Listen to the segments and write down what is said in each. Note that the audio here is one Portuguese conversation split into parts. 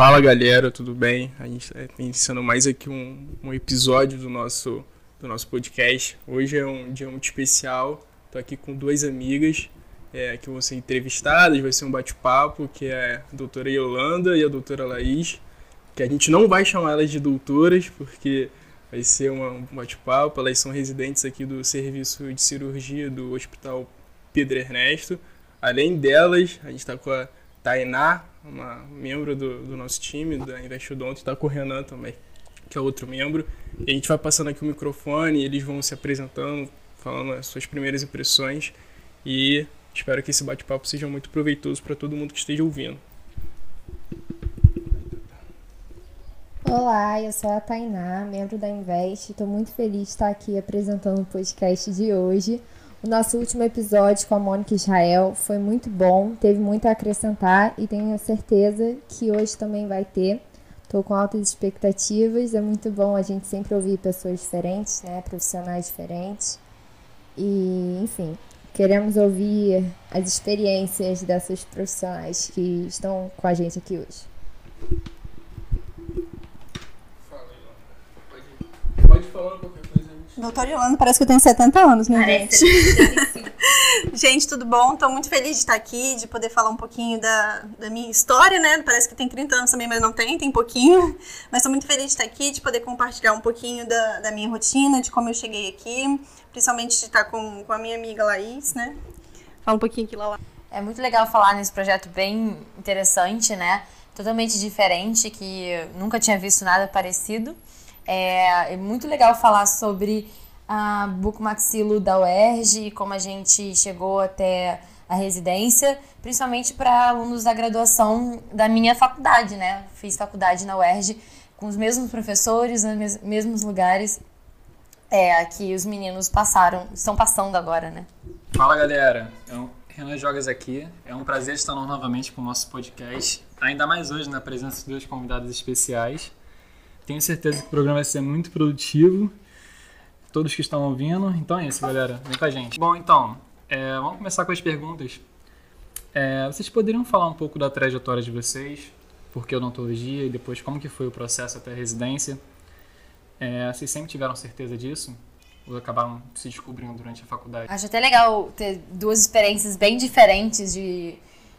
Fala galera, tudo bem? A gente está iniciando mais aqui um, um episódio do nosso, do nosso podcast. Hoje é um dia muito especial. Estou aqui com duas amigas é, que vão ser entrevistadas, vai ser um bate-papo, que é a doutora Yolanda e a doutora Laís, que a gente não vai chamar elas de doutoras, porque vai ser uma, um bate-papo. Elas são residentes aqui do serviço de cirurgia do Hospital Pedro Ernesto. Além delas, a gente está com a Tainá, uma membro do, do nosso time, da Investidont, está com o Renan também, que é outro membro. E a gente vai passando aqui o microfone, eles vão se apresentando, falando as suas primeiras impressões. E espero que esse bate-papo seja muito proveitoso para todo mundo que esteja ouvindo. Olá, eu sou a Tainá, membro da Invest. Estou muito feliz de estar aqui apresentando o podcast de hoje. O nosso último episódio com a Mônica Israel foi muito bom, teve muito a acrescentar e tenho certeza que hoje também vai ter. Estou com altas expectativas, é muito bom a gente sempre ouvir pessoas diferentes, né, profissionais diferentes. E, enfim, queremos ouvir as experiências dessas profissionais que estão com a gente aqui hoje. Fala, Pode, pode falar um pouco. Doutora Yolanda, parece que eu tenho 70 anos, né, Parece. gente? gente, tudo bom? Estou muito feliz de estar aqui, de poder falar um pouquinho da, da minha história, né? Parece que tem 30 anos também, mas não tem, tem pouquinho. Mas estou muito feliz de estar aqui, de poder compartilhar um pouquinho da, da minha rotina, de como eu cheguei aqui, principalmente de estar com, com a minha amiga Laís, né? Fala um pouquinho aqui, Lala. É muito legal falar nesse projeto bem interessante, né? Totalmente diferente, que nunca tinha visto nada parecido. É, é muito legal falar sobre a bucomaxilo da UERJ e como a gente chegou até a residência, principalmente para alunos da graduação da minha faculdade, né? Fiz faculdade na UERJ com os mesmos professores, nos mesmos lugares é, que os meninos passaram, estão passando agora, né? Fala galera, é Renan Jogas aqui. É um prazer estar novamente com o nosso podcast, ainda mais hoje na presença de dois convidados especiais. Tenho certeza que o programa vai ser muito produtivo. Todos que estão ouvindo. Então é isso, galera. Vem com a gente. Bom, então, é, vamos começar com as perguntas. É, vocês poderiam falar um pouco da trajetória de vocês? Por que odontologia e depois como que foi o processo até a residência? É, vocês sempre tiveram certeza disso? Ou acabaram se descobrindo durante a faculdade? Acho até legal ter duas experiências bem diferentes de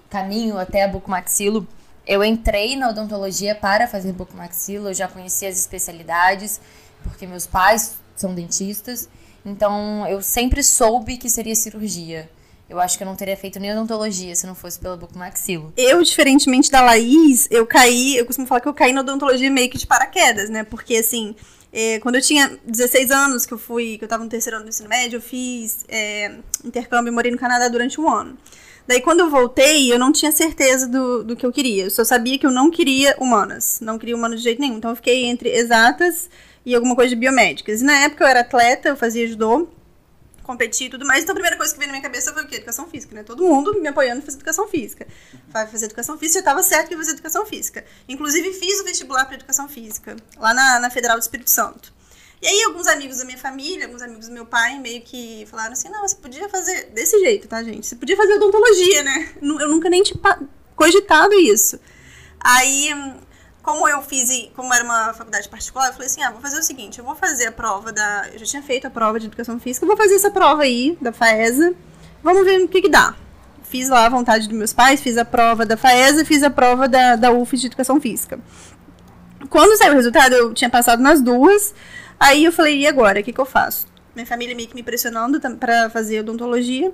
caminho até a bucomaxilo. Eu entrei na odontologia para fazer bucomaxilo, eu já conhecia as especialidades, porque meus pais são dentistas, então eu sempre soube que seria cirurgia. Eu acho que eu não teria feito nem odontologia se não fosse pela bucomaxilo. Eu, diferentemente da Laís, eu caí, eu costumo falar que eu caí na odontologia meio que de paraquedas, né? Porque assim, é, quando eu tinha 16 anos, que eu fui, que eu tava no terceiro ano do ensino médio, eu fiz é, intercâmbio e morei no Canadá durante um ano. Daí, quando eu voltei, eu não tinha certeza do, do que eu queria. Eu só sabia que eu não queria humanas. Não queria humanas de jeito nenhum. Então, eu fiquei entre exatas e alguma coisa de biomédicas. E na época eu era atleta, eu fazia judô, competi e tudo mais. Então, a primeira coisa que veio na minha cabeça foi o quê? Educação física, né? Todo mundo me apoiando fazer educação física. Vai fazer educação física, eu estava certo que ia fazer educação física. Inclusive, fiz o vestibular para educação física, lá na, na Federal do Espírito Santo. E aí, alguns amigos da minha família, alguns amigos do meu pai, meio que falaram assim: não, você podia fazer desse jeito, tá, gente? Você podia fazer odontologia, né? Eu nunca nem tinha cogitado isso. Aí, como eu fiz, como era uma faculdade particular, eu falei assim: ah, vou fazer o seguinte, eu vou fazer a prova da. Eu já tinha feito a prova de educação física, vou fazer essa prova aí, da FAESA, vamos ver o que, que dá. Fiz lá a vontade dos meus pais, fiz a prova da FAESA, fiz a prova da, da de educação física. Quando saiu o resultado, eu tinha passado nas duas. Aí eu falei, e agora? O que, que eu faço? Minha família meio que me pressionando para fazer odontologia.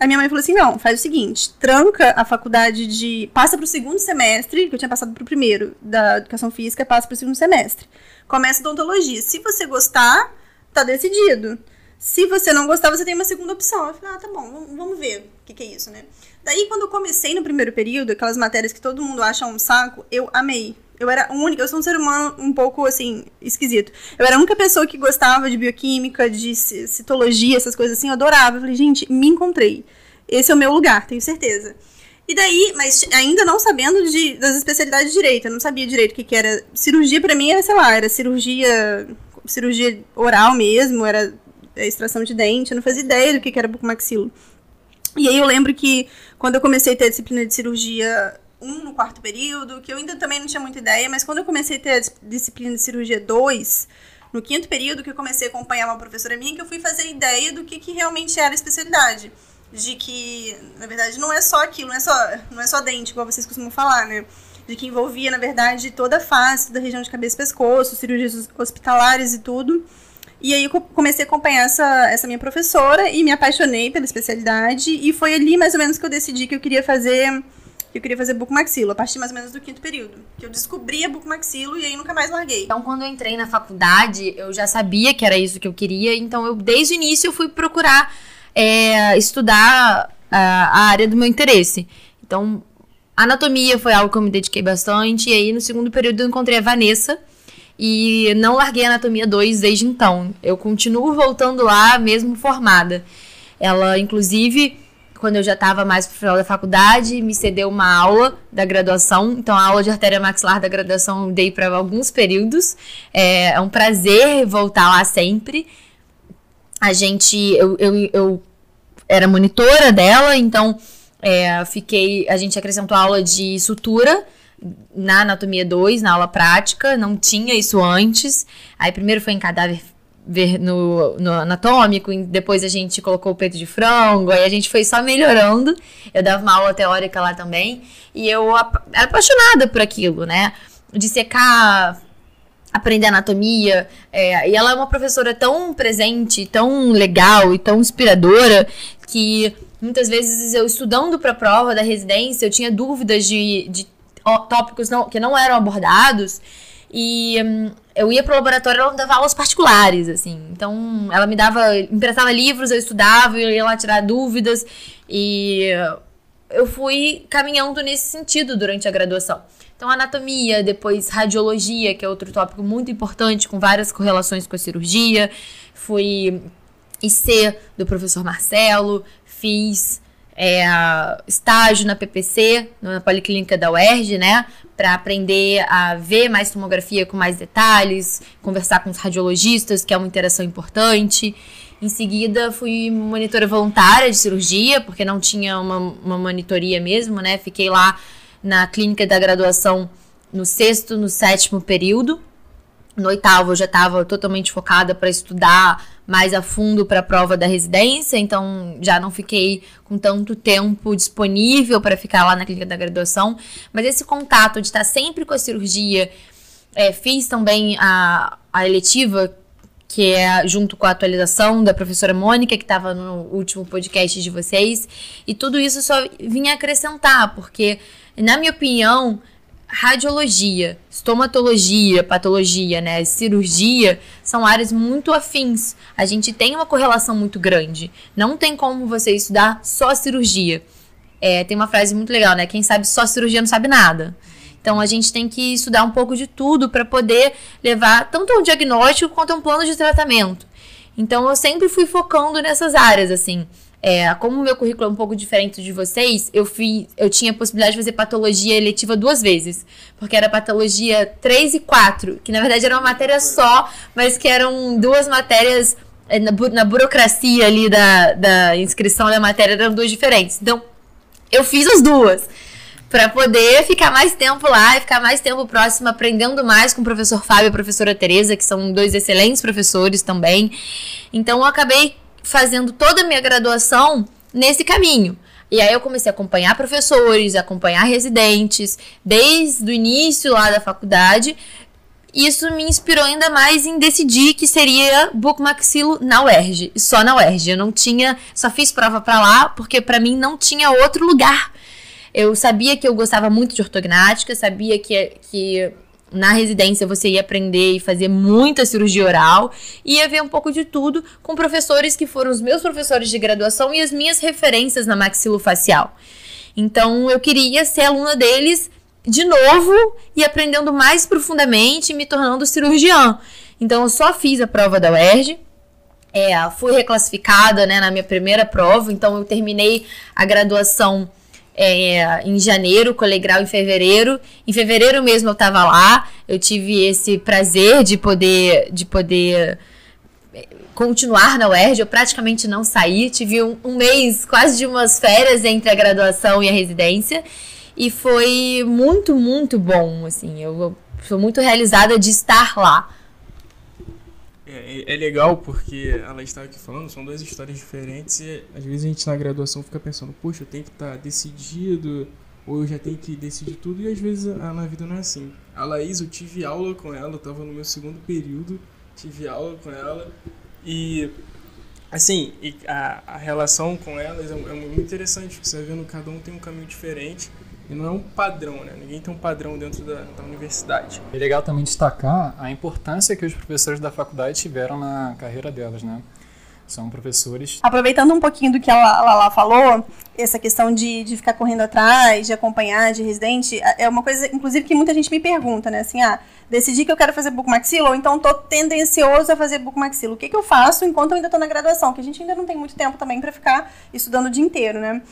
A minha mãe falou assim: não, faz o seguinte, tranca a faculdade de. Passa para o segundo semestre, que eu tinha passado para o primeiro da educação física, passa para o segundo semestre. Começa odontologia. Se você gostar, tá decidido. Se você não gostar, você tem uma segunda opção. Eu falei, ah, tá bom, vamos ver o que, que é isso, né? Daí, quando eu comecei no primeiro período, aquelas matérias que todo mundo acha um saco, eu amei. Eu era única, eu sou um ser humano um pouco assim, esquisito. Eu era a única pessoa que gostava de bioquímica, de citologia, essas coisas assim, eu adorava. Eu falei, gente, me encontrei. Esse é o meu lugar, tenho certeza. E daí, mas ainda não sabendo de, das especialidades de direito, eu não sabia direito o que, que era. Cirurgia para mim era, sei lá, era cirurgia, cirurgia oral mesmo, era extração de dente, eu não fazia ideia do que, que era bucomaxilo. E aí eu lembro que quando eu comecei a ter a disciplina de cirurgia 1 no quarto período, que eu ainda também não tinha muita ideia, mas quando eu comecei a ter a dis- disciplina de cirurgia 2, no quinto período, que eu comecei a acompanhar uma professora minha, que eu fui fazer ideia do que, que realmente era a especialidade. De que, na verdade, não é só aquilo, não é só, não é só dente, igual vocês costumam falar, né? De que envolvia, na verdade, toda a face da região de cabeça e pescoço, cirurgias hospitalares e tudo. E aí eu co- comecei a acompanhar essa, essa minha professora e me apaixonei pela especialidade. E foi ali mais ou menos que eu decidi que eu queria fazer. Que eu queria fazer bucomaxilo, a partir mais ou menos do quinto período. Que eu descobri a bucomaxilo e aí nunca mais larguei. Então, quando eu entrei na faculdade, eu já sabia que era isso que eu queria. Então, eu desde o início eu fui procurar é, estudar a, a área do meu interesse. Então, anatomia foi algo que eu me dediquei bastante. E aí, no segundo período, eu encontrei a Vanessa. E não larguei a anatomia 2 desde então. Eu continuo voltando lá, mesmo formada. Ela, inclusive, quando eu já estava mais pro final da faculdade, me cedeu uma aula da graduação. Então, a aula de artéria maxilar da graduação eu dei para alguns períodos. É, é um prazer voltar lá sempre. A gente, eu, eu, eu era monitora dela, então é, fiquei. A gente acrescentou aula de sutura na anatomia 2, na aula prática, não tinha isso antes. Aí primeiro foi em cadáver ver no, no anatômico, depois a gente colocou o peito de frango, aí a gente foi só melhorando. Eu dava uma aula teórica lá também, e eu era apaixonada por aquilo, né? De secar, aprender anatomia, é, e ela é uma professora tão presente, tão legal e tão inspiradora que muitas vezes eu estudando para a prova da residência, eu tinha dúvidas de, de tópicos não, que não eram abordados. E hum, eu ia pro laboratório, ela me dava aulas particulares, assim. Então, ela me dava, emprestava livros, eu estudava, eu ia lá tirar dúvidas. E eu fui caminhando nesse sentido durante a graduação. Então, anatomia, depois radiologia, que é outro tópico muito importante, com várias correlações com a cirurgia. Fui IC do professor Marcelo, fiz é, estágio na PPC, na Policlínica da UERJ, né? Para aprender a ver mais tomografia com mais detalhes, conversar com os radiologistas, que é uma interação importante. Em seguida, fui monitora voluntária de cirurgia, porque não tinha uma, uma monitoria mesmo, né? Fiquei lá na clínica da graduação no sexto, no sétimo período. No oitavo eu já estava totalmente focada para estudar mais a fundo para a prova da residência, então já não fiquei com tanto tempo disponível para ficar lá na clínica da graduação. Mas esse contato de estar sempre com a cirurgia, é, fiz também a, a eletiva, que é junto com a atualização da professora Mônica, que estava no último podcast de vocês, e tudo isso só vinha acrescentar, porque, na minha opinião, radiologia, estomatologia, patologia, né, cirurgia, são áreas muito afins. A gente tem uma correlação muito grande. Não tem como você estudar só cirurgia. É, tem uma frase muito legal, né? Quem sabe só cirurgia não sabe nada. Então a gente tem que estudar um pouco de tudo para poder levar tanto um diagnóstico quanto um plano de tratamento. Então eu sempre fui focando nessas áreas, assim. É, como o meu currículo é um pouco diferente de vocês, eu, fui, eu tinha a possibilidade de fazer patologia eletiva duas vezes. Porque era patologia 3 e 4, que na verdade era uma matéria só, mas que eram duas matérias é, na, bu- na burocracia ali da, da inscrição da matéria, eram duas diferentes. Então, eu fiz as duas. Pra poder ficar mais tempo lá e ficar mais tempo próximo, aprendendo mais com o professor Fábio e a professora Tereza, que são dois excelentes professores também. Então eu acabei fazendo toda a minha graduação nesse caminho. E aí eu comecei a acompanhar professores, acompanhar residentes, desde o início lá da faculdade. Isso me inspirou ainda mais em decidir que seria bucomaxilo na UERJ, só na UERJ. Eu não tinha, só fiz prova pra lá porque pra mim não tinha outro lugar. Eu sabia que eu gostava muito de ortognática, sabia que, que na residência você ia aprender e fazer muita cirurgia oral, ia ver um pouco de tudo com professores que foram os meus professores de graduação e as minhas referências na maxilofacial. Então eu queria ser aluna deles de novo e aprendendo mais profundamente, me tornando cirurgiã. Então eu só fiz a prova da UERJ, é, fui reclassificada né, na minha primeira prova, então eu terminei a graduação é, em janeiro, colei grau em fevereiro. Em fevereiro mesmo eu tava lá. Eu tive esse prazer de poder, de poder é, continuar na UERJ. Eu praticamente não saí. Tive um, um mês, quase de umas férias entre a graduação e a residência. e foi muito, muito bom, assim. Eu sou muito realizada de estar lá. É, é, legal porque ela estava aqui falando, são duas histórias diferentes e às vezes a gente na graduação fica pensando, poxa, eu tenho que estar tá decidido, ou eu já tenho que decidir tudo, e às vezes a, na vida não é assim. A Laís, eu tive aula com ela, eu estava no meu segundo período, tive aula com ela, e assim, a, a relação com elas é, é muito interessante, você vendo cada um tem um caminho diferente, e não é um padrão, né? Ninguém tem um padrão dentro da, da universidade. É legal também destacar a importância que os professores da faculdade tiveram na carreira delas, né? São professores. Aproveitando um pouquinho do que a Lala falou, essa questão de, de ficar correndo atrás, de acompanhar, de residente, é uma coisa, inclusive, que muita gente me pergunta, né? Assim, ah, decidi que eu quero fazer bucomaxilo, ou então tô tendencioso a fazer bucomaxilo. O que, que eu faço enquanto eu ainda tô na graduação? Que a gente ainda não tem muito tempo também para ficar estudando o dia inteiro, né?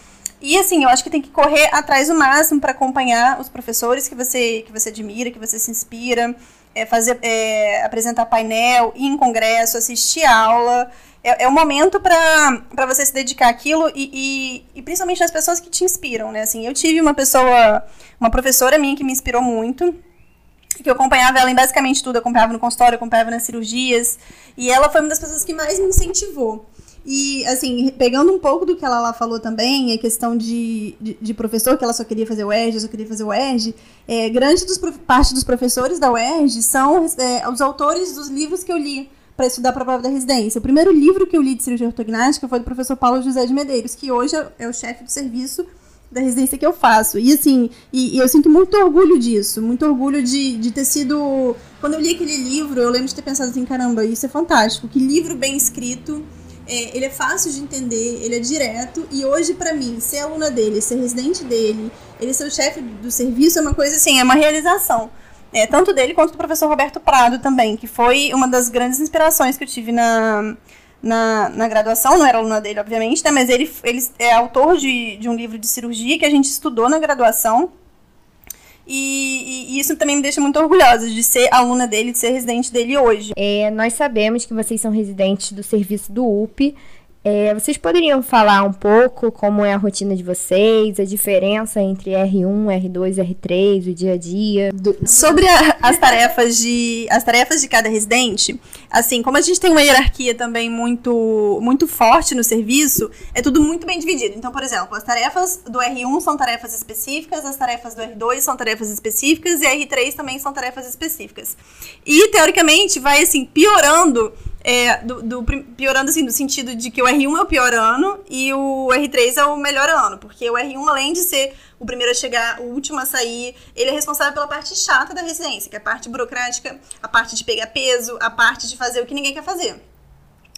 E assim, eu acho que tem que correr atrás o máximo para acompanhar os professores que você, que você admira, que você se inspira, é, fazer, é, apresentar painel, ir em congresso, assistir aula. É, é o momento para você se dedicar àquilo e, e, e, principalmente nas pessoas que te inspiram, né? Assim, eu tive uma pessoa, uma professora minha que me inspirou muito, que eu acompanhava ela em basicamente tudo, eu acompanhava no consultório, eu acompanhava nas cirurgias, e ela foi uma das pessoas que mais me incentivou. E, assim, pegando um pouco do que ela lá falou também, a questão de, de, de, professor, que ela só queria fazer o ERG, só queria fazer o ERG, é, grande dos, parte dos professores da UERJ são é, os autores dos livros que eu li para estudar para a prova da residência. O primeiro livro que eu li de cirurgia ortognática foi do professor Paulo José de Medeiros, que hoje é, é o chefe do serviço da residência que eu faço. E assim, e, e, eu sinto muito orgulho disso, muito orgulho de, de ter sido. Quando eu li aquele livro, eu lembro de ter pensado assim, caramba, isso é fantástico, que livro bem escrito é, ele é fácil de entender, ele é direto, e hoje, para mim, ser aluna dele, ser residente dele, ele ser o chefe do serviço é uma coisa assim, é uma realização. É, tanto dele quanto do professor Roberto Prado também, que foi uma das grandes inspirações que eu tive na, na, na graduação, não era aluna dele, obviamente, né, mas ele, ele é autor de, de um livro de cirurgia que a gente estudou na graduação, e, e, isso também me deixa muito orgulhosa de ser aluna dele, de ser residente dele hoje. É, nós sabemos que vocês são residentes do serviço do UP é, vocês poderiam falar um pouco como é a rotina de vocês, a diferença entre R1, R2, R3, o dia a dia? Do... Sobre a, as tarefas de as tarefas de cada residente, assim, como a gente tem uma hierarquia também muito muito forte no serviço, é tudo muito bem dividido. Então, por exemplo, as tarefas do R1 são tarefas específicas, as tarefas do R2 são tarefas específicas e a R3 também são tarefas específicas. E teoricamente vai assim piorando é, do, do, piorando assim, no sentido de que o R1 é o pior ano e o R3 é o melhor ano, porque o R1, além de ser o primeiro a chegar, o último a sair, ele é responsável pela parte chata da residência, que é a parte burocrática, a parte de pegar peso, a parte de fazer o que ninguém quer fazer.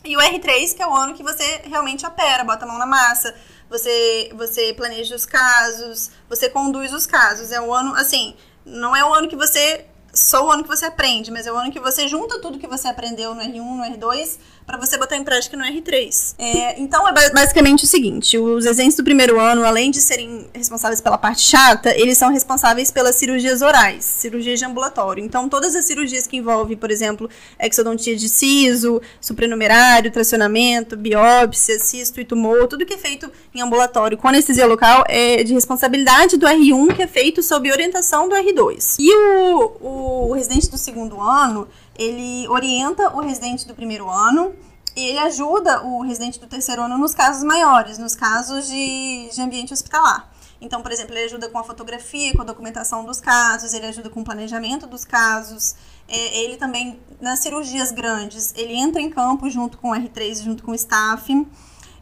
E o R3, que é o ano que você realmente opera, bota a mão na massa, você, você planeja os casos, você conduz os casos. É o ano, assim, não é o ano que você só o ano que você aprende, mas é o ano que você junta tudo que você aprendeu no R1, no R2, para você botar em prática no R3. É, então é basicamente o seguinte: os exentes do primeiro ano, além de serem responsáveis pela parte chata, eles são responsáveis pelas cirurgias orais, cirurgias de ambulatório. Então, todas as cirurgias que envolvem, por exemplo, exodontia de siso, supranumerário, tracionamento, biópsia, cisto e tumor, tudo que é feito em ambulatório com anestesia local é de responsabilidade do R1, que é feito sob orientação do R2. E o, o residente do segundo ano ele orienta o residente do primeiro ano e ele ajuda o residente do terceiro ano nos casos maiores, nos casos de, de ambiente hospitalar. Então, por exemplo, ele ajuda com a fotografia, com a documentação dos casos, ele ajuda com o planejamento dos casos. É, ele também, nas cirurgias grandes, ele entra em campo junto com o R3, junto com o staff.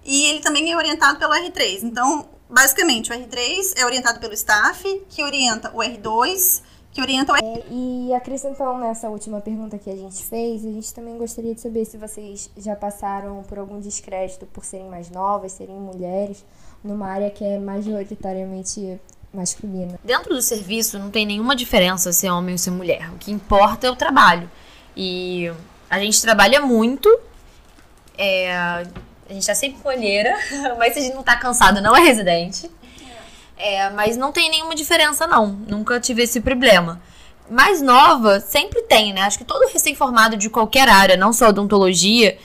E ele também é orientado pelo R3. Então, basicamente, o R3 é orientado pelo staff, que orienta o R2, que orientam. É, e acrescentando nessa última pergunta que a gente fez, a gente também gostaria de saber se vocês já passaram por algum descrédito por serem mais novas, serem mulheres, numa área que é majoritariamente masculina. Dentro do serviço não tem nenhuma diferença ser homem ou ser mulher. O que importa é o trabalho. E a gente trabalha muito. É, a gente tá sempre com olheira, mas se a gente não tá cansado, não é residente. É, mas não tem nenhuma diferença, não. Nunca tive esse problema. Mais nova, sempre tem, né? Acho que todo recém-formado de qualquer área, não só odontologia,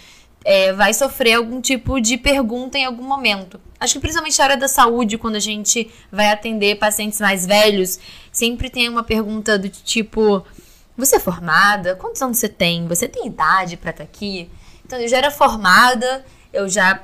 é, vai sofrer algum tipo de pergunta em algum momento. Acho que principalmente na área da saúde, quando a gente vai atender pacientes mais velhos, sempre tem uma pergunta do tipo: Você é formada? Quantos anos você tem? Você tem idade para estar tá aqui? Então, eu já era formada, eu já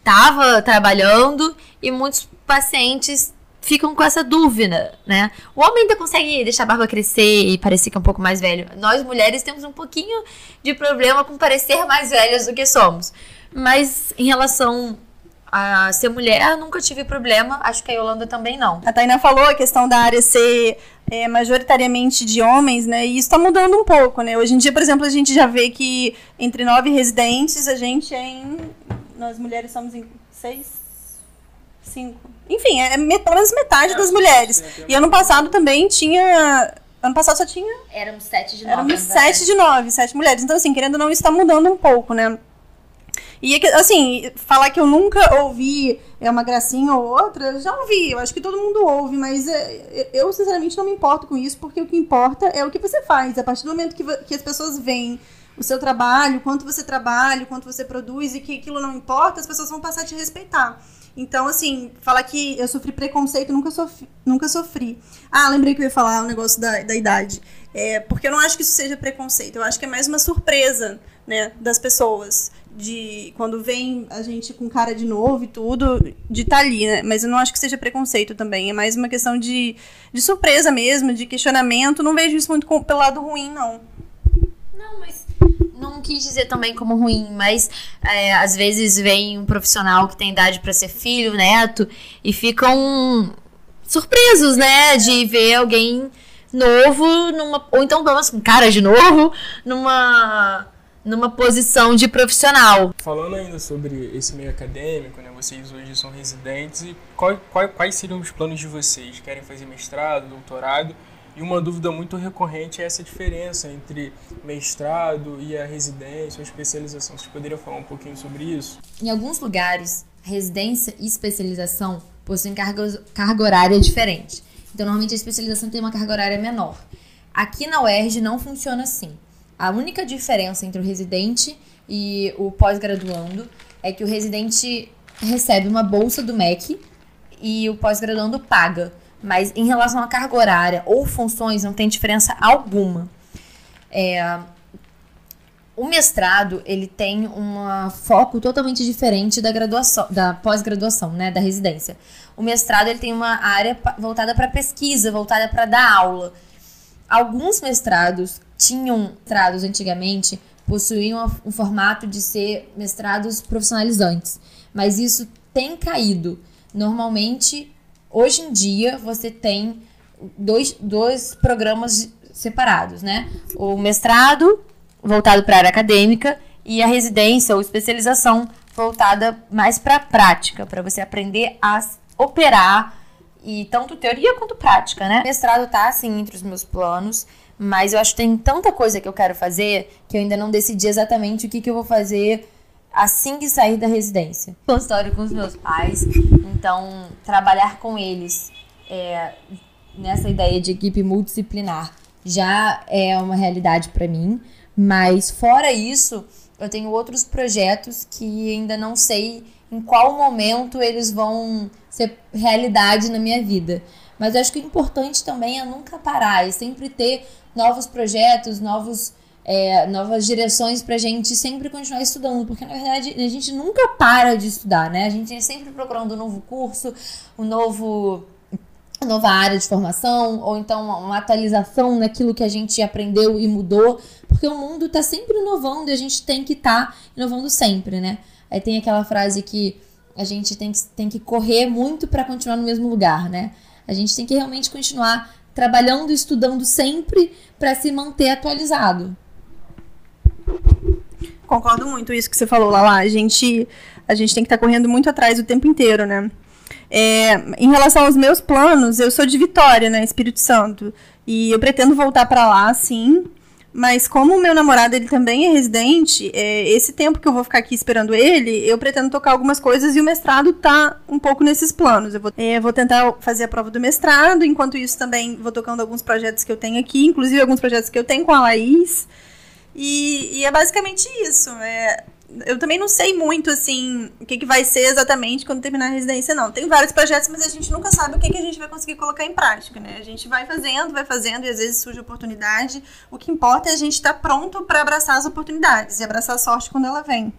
estava trabalhando e muitos pacientes ficam com essa dúvida, né? O homem ainda consegue deixar a barba crescer e parecer que é um pouco mais velho. Nós mulheres temos um pouquinho de problema com parecer mais velhas do que somos. Mas em relação a ser mulher, nunca tive problema. Acho que a Yolanda também não. A Tainá falou a questão da área ser é, majoritariamente de homens, né? E isso está mudando um pouco, né? Hoje em dia, por exemplo, a gente já vê que entre nove residentes, a gente é em. Nós mulheres somos em seis, Cinco. Enfim, é menos metade é, das mulheres. E ano passado também tinha. Ano passado só tinha. Éramos sete de nove. Éramos sete de nove, sete mulheres. Então, assim, querendo ou não, isso está mudando um pouco, né? E, assim, falar que eu nunca ouvi é uma gracinha ou outra, já ouvi. Eu acho que todo mundo ouve, mas é, eu, sinceramente, não me importo com isso, porque o que importa é o que você faz. A partir do momento que, que as pessoas veem o seu trabalho, quanto você trabalha, quanto você produz e que aquilo não importa, as pessoas vão passar a te respeitar. Então, assim, falar que eu sofri preconceito, nunca sofri. Nunca sofri. Ah, lembrei que eu ia falar o um negócio da, da idade. É, porque eu não acho que isso seja preconceito. Eu acho que é mais uma surpresa, né, das pessoas. De quando vem a gente com cara de novo e tudo, de estar tá ali, né? Mas eu não acho que seja preconceito também. É mais uma questão de, de surpresa mesmo, de questionamento. Não vejo isso muito com, pelo lado ruim, não. Não quis dizer também como ruim, mas é, às vezes vem um profissional que tem idade para ser filho, neto, e ficam surpresos, né, de ver alguém novo numa ou então menos com cara de novo numa numa posição de profissional. Falando ainda sobre esse meio acadêmico, né, vocês hoje são residentes e qual, qual, quais seriam os planos de vocês? Querem fazer mestrado, doutorado? E uma dúvida muito recorrente é essa diferença entre mestrado e a residência, a especialização. Vocês poderiam falar um pouquinho sobre isso? Em alguns lugares, residência e especialização possuem carga, carga horária diferente. Então, normalmente a especialização tem uma carga horária menor. Aqui na UERJ não funciona assim. A única diferença entre o residente e o pós-graduando é que o residente recebe uma bolsa do MEC e o pós-graduando paga. Mas em relação à carga horária ou funções, não tem diferença alguma. É, o mestrado ele tem um foco totalmente diferente da graduação, da pós-graduação, né, da residência. O mestrado ele tem uma área voltada para pesquisa, voltada para dar aula. Alguns mestrados tinham mestrados antigamente possuíam um formato de ser mestrados profissionalizantes, mas isso tem caído. Normalmente Hoje em dia, você tem dois, dois programas separados, né? O mestrado, voltado para a área acadêmica, e a residência ou especialização voltada mais para a prática, para você aprender a operar e tanto teoria quanto prática, né? O mestrado tá assim entre os meus planos, mas eu acho que tem tanta coisa que eu quero fazer que eu ainda não decidi exatamente o que, que eu vou fazer assim que sair da residência. Consultório com os meus pais, então trabalhar com eles é, nessa ideia de equipe multidisciplinar já é uma realidade para mim, mas fora isso, eu tenho outros projetos que ainda não sei em qual momento eles vão ser realidade na minha vida. Mas eu acho que o importante também é nunca parar, é sempre ter novos projetos, novos é, novas direções para a gente sempre continuar estudando, porque na verdade a gente nunca para de estudar, né? A gente é sempre procurando um novo curso, um novo nova área de formação, ou então uma atualização naquilo que a gente aprendeu e mudou, porque o mundo está sempre inovando e a gente tem que estar tá inovando sempre, né? Aí tem aquela frase que a gente tem que, tem que correr muito para continuar no mesmo lugar, né? A gente tem que realmente continuar trabalhando estudando sempre para se manter atualizado. Concordo muito isso que você falou, Lala. A gente, a gente tem que estar tá correndo muito atrás o tempo inteiro, né? É, em relação aos meus planos, eu sou de Vitória, né, Espírito Santo, e eu pretendo voltar para lá, sim. Mas como o meu namorado ele também é residente, é, esse tempo que eu vou ficar aqui esperando ele, eu pretendo tocar algumas coisas e o mestrado tá um pouco nesses planos. Eu vou, é, vou tentar fazer a prova do mestrado, enquanto isso também vou tocando alguns projetos que eu tenho aqui, inclusive alguns projetos que eu tenho com a Laís. E, e é basicamente isso. É, eu também não sei muito, assim, o que, que vai ser exatamente quando terminar a residência, não. Tem vários projetos, mas a gente nunca sabe o que, que a gente vai conseguir colocar em prática, né? A gente vai fazendo, vai fazendo, e às vezes surge oportunidade. O que importa é a gente estar tá pronto para abraçar as oportunidades e abraçar a sorte quando ela vem.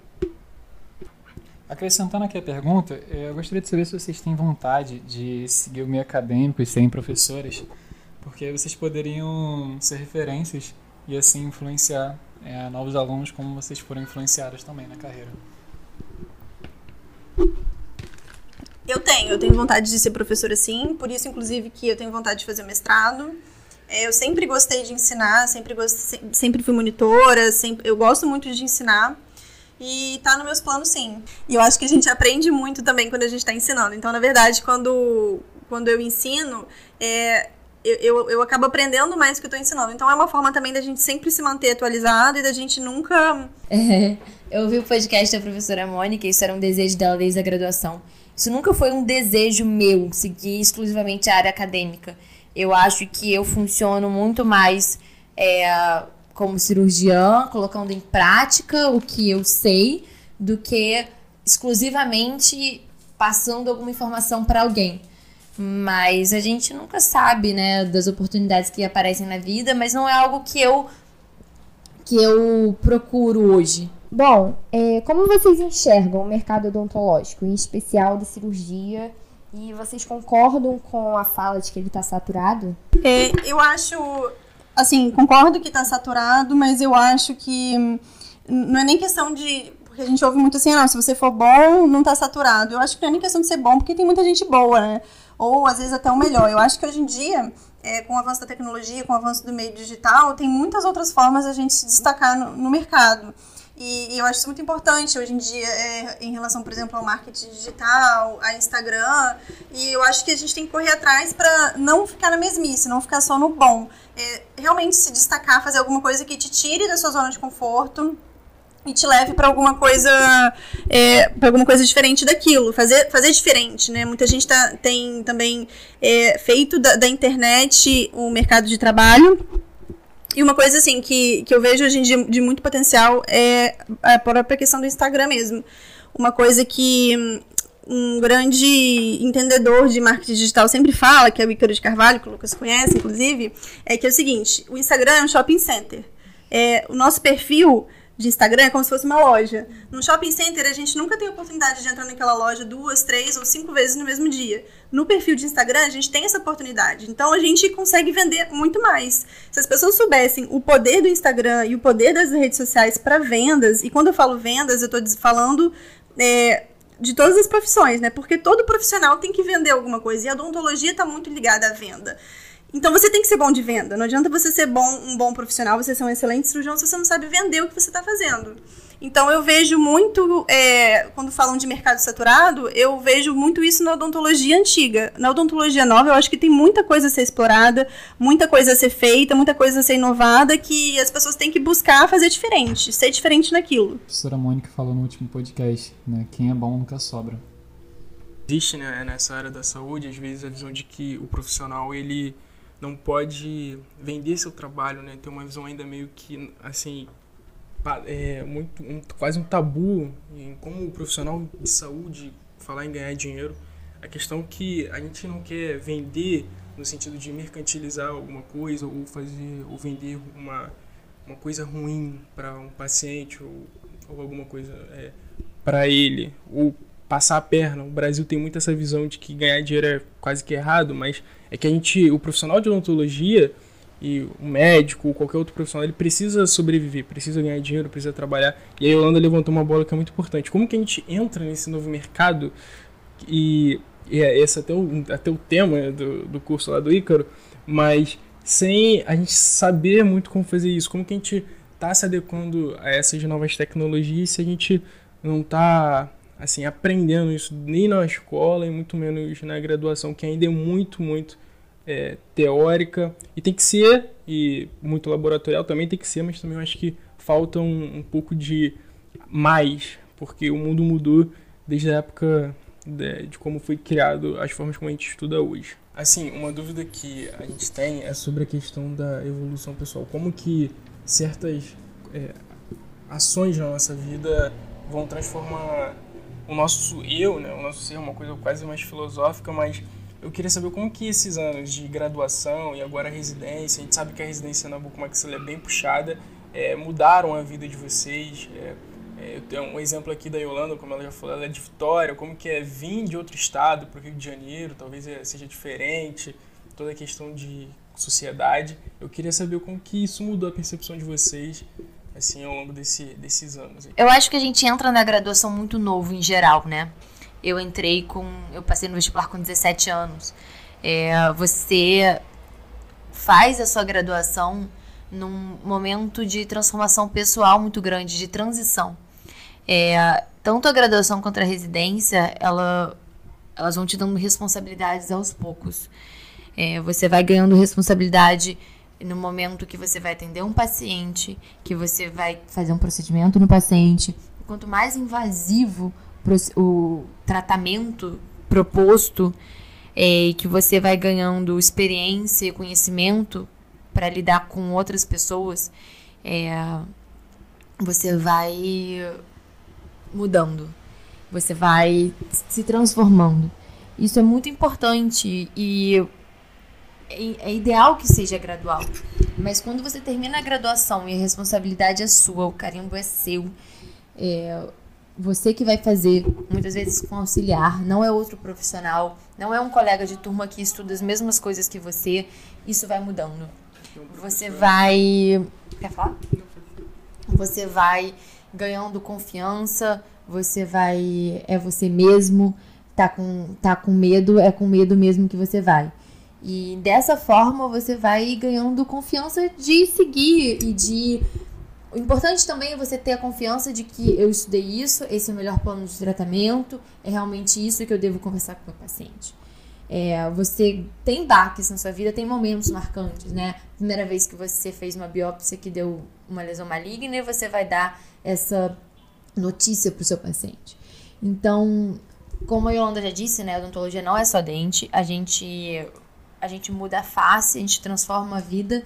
Acrescentando aqui a pergunta, eu gostaria de saber se vocês têm vontade de seguir o meio acadêmico e serem professoras, porque vocês poderiam ser referências e assim influenciar é, novos alunos como vocês foram influenciadas também na carreira. Eu tenho, eu tenho vontade de ser professora sim, por isso inclusive que eu tenho vontade de fazer mestrado. É, eu sempre gostei de ensinar, sempre, gostei, sempre fui monitora, sempre, eu gosto muito de ensinar e tá nos meus planos sim. E eu acho que a gente aprende muito também quando a gente está ensinando. Então, na verdade, quando, quando eu ensino, é, eu, eu, eu, acabo aprendendo mais do que eu estou ensinando. Então é uma forma também da gente sempre se manter atualizado e da gente nunca. É, eu ouvi o podcast da professora Mônica, isso era um desejo dela desde a graduação. Isso nunca foi um desejo meu, seguir exclusivamente a área acadêmica. Eu acho que eu funciono muito mais é, como cirurgiã, colocando em prática o que eu sei, do que exclusivamente passando alguma informação para alguém. Mas a gente nunca sabe, né, das oportunidades que aparecem na vida, mas não é algo que eu que eu procuro hoje. Bom, é, como vocês enxergam o mercado odontológico, em especial de cirurgia, e vocês concordam com a fala de que ele está saturado? É, eu acho, assim, concordo que está saturado, mas eu acho que não é nem questão de porque a gente ouve muito assim, não, se você for bom, não está saturado. Eu acho que não é nem questão de ser bom, porque tem muita gente boa, né? Ou às vezes até o melhor. Eu acho que hoje em dia, é, com o avanço da tecnologia, com o avanço do meio digital, tem muitas outras formas a gente se destacar no, no mercado. E, e, eu acho isso muito importante hoje em dia, é, em relação, por exemplo, ao marketing digital, a Instagram. E eu acho que a gente tem que correr atrás para não ficar na mesmice, não ficar só no bom. É, realmente se destacar, fazer alguma coisa que te tire da sua zona de conforto e te leve para alguma coisa é, para alguma coisa diferente daquilo. Fazer fazer diferente né? Muita gente tá, tem também é, feito da, da, internet o mercado de trabalho. E uma coisa assim que, que eu vejo hoje em dia de muito potencial é a própria questão do Instagram mesmo. Uma coisa que um grande entendedor de marketing digital sempre fala que é o Ícaro de Carvalho que o Lucas conhece inclusive é que é o seguinte o Instagram é um shopping center. É, o nosso perfil de Instagram é como se fosse uma loja. No shopping center, a gente nunca tem oportunidade de entrar naquela loja duas, três ou cinco vezes no mesmo dia. No perfil de Instagram, a gente tem essa oportunidade. Então, a gente consegue vender muito mais. Se as pessoas soubessem o poder do Instagram e o poder das redes sociais para vendas, e quando eu falo vendas, eu estou falando é, de todas as profissões, né? Porque todo profissional tem que vender alguma coisa. E a odontologia está muito ligada à venda. Então você tem que ser bom de venda. Não adianta você ser bom, um bom profissional, você ser um excelente cirurgião se você não sabe vender o que você está fazendo. Então eu vejo muito, é, quando falam de mercado saturado, eu vejo muito isso na odontologia antiga. Na odontologia nova, eu acho que tem muita coisa a ser explorada, muita coisa a ser feita, muita coisa a ser inovada, que as pessoas têm que buscar fazer diferente, ser diferente naquilo. A professora Mônica falou no último podcast, né? Quem é bom nunca sobra. Existe né, nessa área da saúde, às vezes, a visão de que o profissional, ele não pode vender seu trabalho, né? Tem uma visão ainda meio que, assim, é muito, um, quase um tabu em como o profissional de saúde falar em ganhar dinheiro. A questão que a gente não quer vender no sentido de mercantilizar alguma coisa ou fazer ou vender uma, uma coisa ruim para um paciente ou, ou alguma coisa é, para ele ou passar a perna. O Brasil tem muito essa visão de que ganhar dinheiro é quase que errado, mas é que a gente, o profissional de odontologia e o médico, ou qualquer outro profissional, ele precisa sobreviver, precisa ganhar dinheiro, precisa trabalhar. E a Yolanda levantou uma bola que é muito importante. Como que a gente entra nesse novo mercado? E, e é esse até o, até o tema do, do curso lá do Ícaro, mas sem a gente saber muito como fazer isso, como que a gente está se adequando a essas novas tecnologias se a gente não está assim, aprendendo isso nem na escola e muito menos na graduação, que ainda é muito, muito é, teórica e tem que ser, e muito laboratorial também tem que ser, mas também eu acho que falta um, um pouco de mais, porque o mundo mudou desde a época de, de, como foi criado as formas como a gente estuda hoje. Assim, uma dúvida que a gente tem é sobre a questão da evolução pessoal. Como que certas é, ações na nossa vida vão transformar o nosso eu, né, o nosso ser, uma coisa quase mais filosófica, mas eu queria saber como que esses anos de graduação e agora a residência, a gente sabe que a residência na Bucomaxila é bem puxada, é, mudaram a vida de vocês. É, é, eu tenho um exemplo aqui da Yolanda, como ela já falou, ela é de Vitória, como que é vir de outro estado para o Rio de Janeiro, talvez é, seja diferente, toda a questão de sociedade. Eu queria saber como que isso mudou a percepção de vocês assim ao longo desse, desses anos. Eu acho que a gente entra na graduação muito novo em geral, né? Eu entrei com, eu passei no vestibular com 17 anos. É, você faz a sua graduação num momento de transformação pessoal muito grande, de transição. É, tanto a graduação quanto a residência, ela, elas vão te dando responsabilidades aos poucos. É, você vai ganhando responsabilidade no momento que você vai atender um paciente, que você vai fazer um procedimento no paciente. Quanto mais invasivo o tratamento proposto, é, que você vai ganhando experiência e conhecimento para lidar com outras pessoas, é, você vai mudando, você vai se transformando. Isso é muito importante e é ideal que seja gradual. Mas quando você termina a graduação e a responsabilidade é sua, o carimbo é seu, é você que vai fazer, muitas vezes com auxiliar, não é outro profissional, não é um colega de turma que estuda as mesmas coisas que você, isso vai mudando. Você vai. Quer falar? Você vai ganhando confiança, você vai. É você mesmo, tá com, tá com medo, é com medo mesmo que você vai. E dessa forma você vai ganhando confiança de seguir e de. O importante também é você ter a confiança de que eu estudei isso, esse é o melhor plano de tratamento, é realmente isso que eu devo conversar com o meu paciente. É, você tem baques na sua vida, tem momentos marcantes, né? Primeira vez que você fez uma biópsia que deu uma lesão maligna e você vai dar essa notícia para o seu paciente. Então, como a Yolanda já disse, né? Odontologia não é só dente, a gente a gente muda a face, a gente transforma a vida,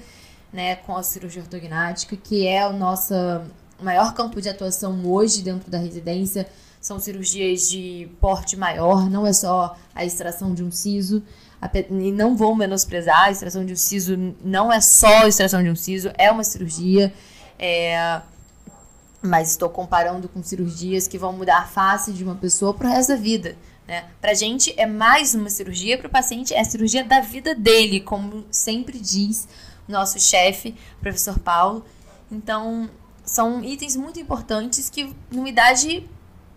né, com a cirurgia ortognática, que é o nosso maior campo de atuação hoje dentro da residência. São cirurgias de porte maior, não é só a extração de um siso. E não vou menosprezar, a extração de um siso não é só a extração de um siso, é uma cirurgia. É, mas estou comparando com cirurgias que vão mudar a face de uma pessoa para o resto da vida. Né? Para a gente é mais uma cirurgia, para o paciente é a cirurgia da vida dele, como sempre diz nosso chefe, professor Paulo. Então, são itens muito importantes que, numa idade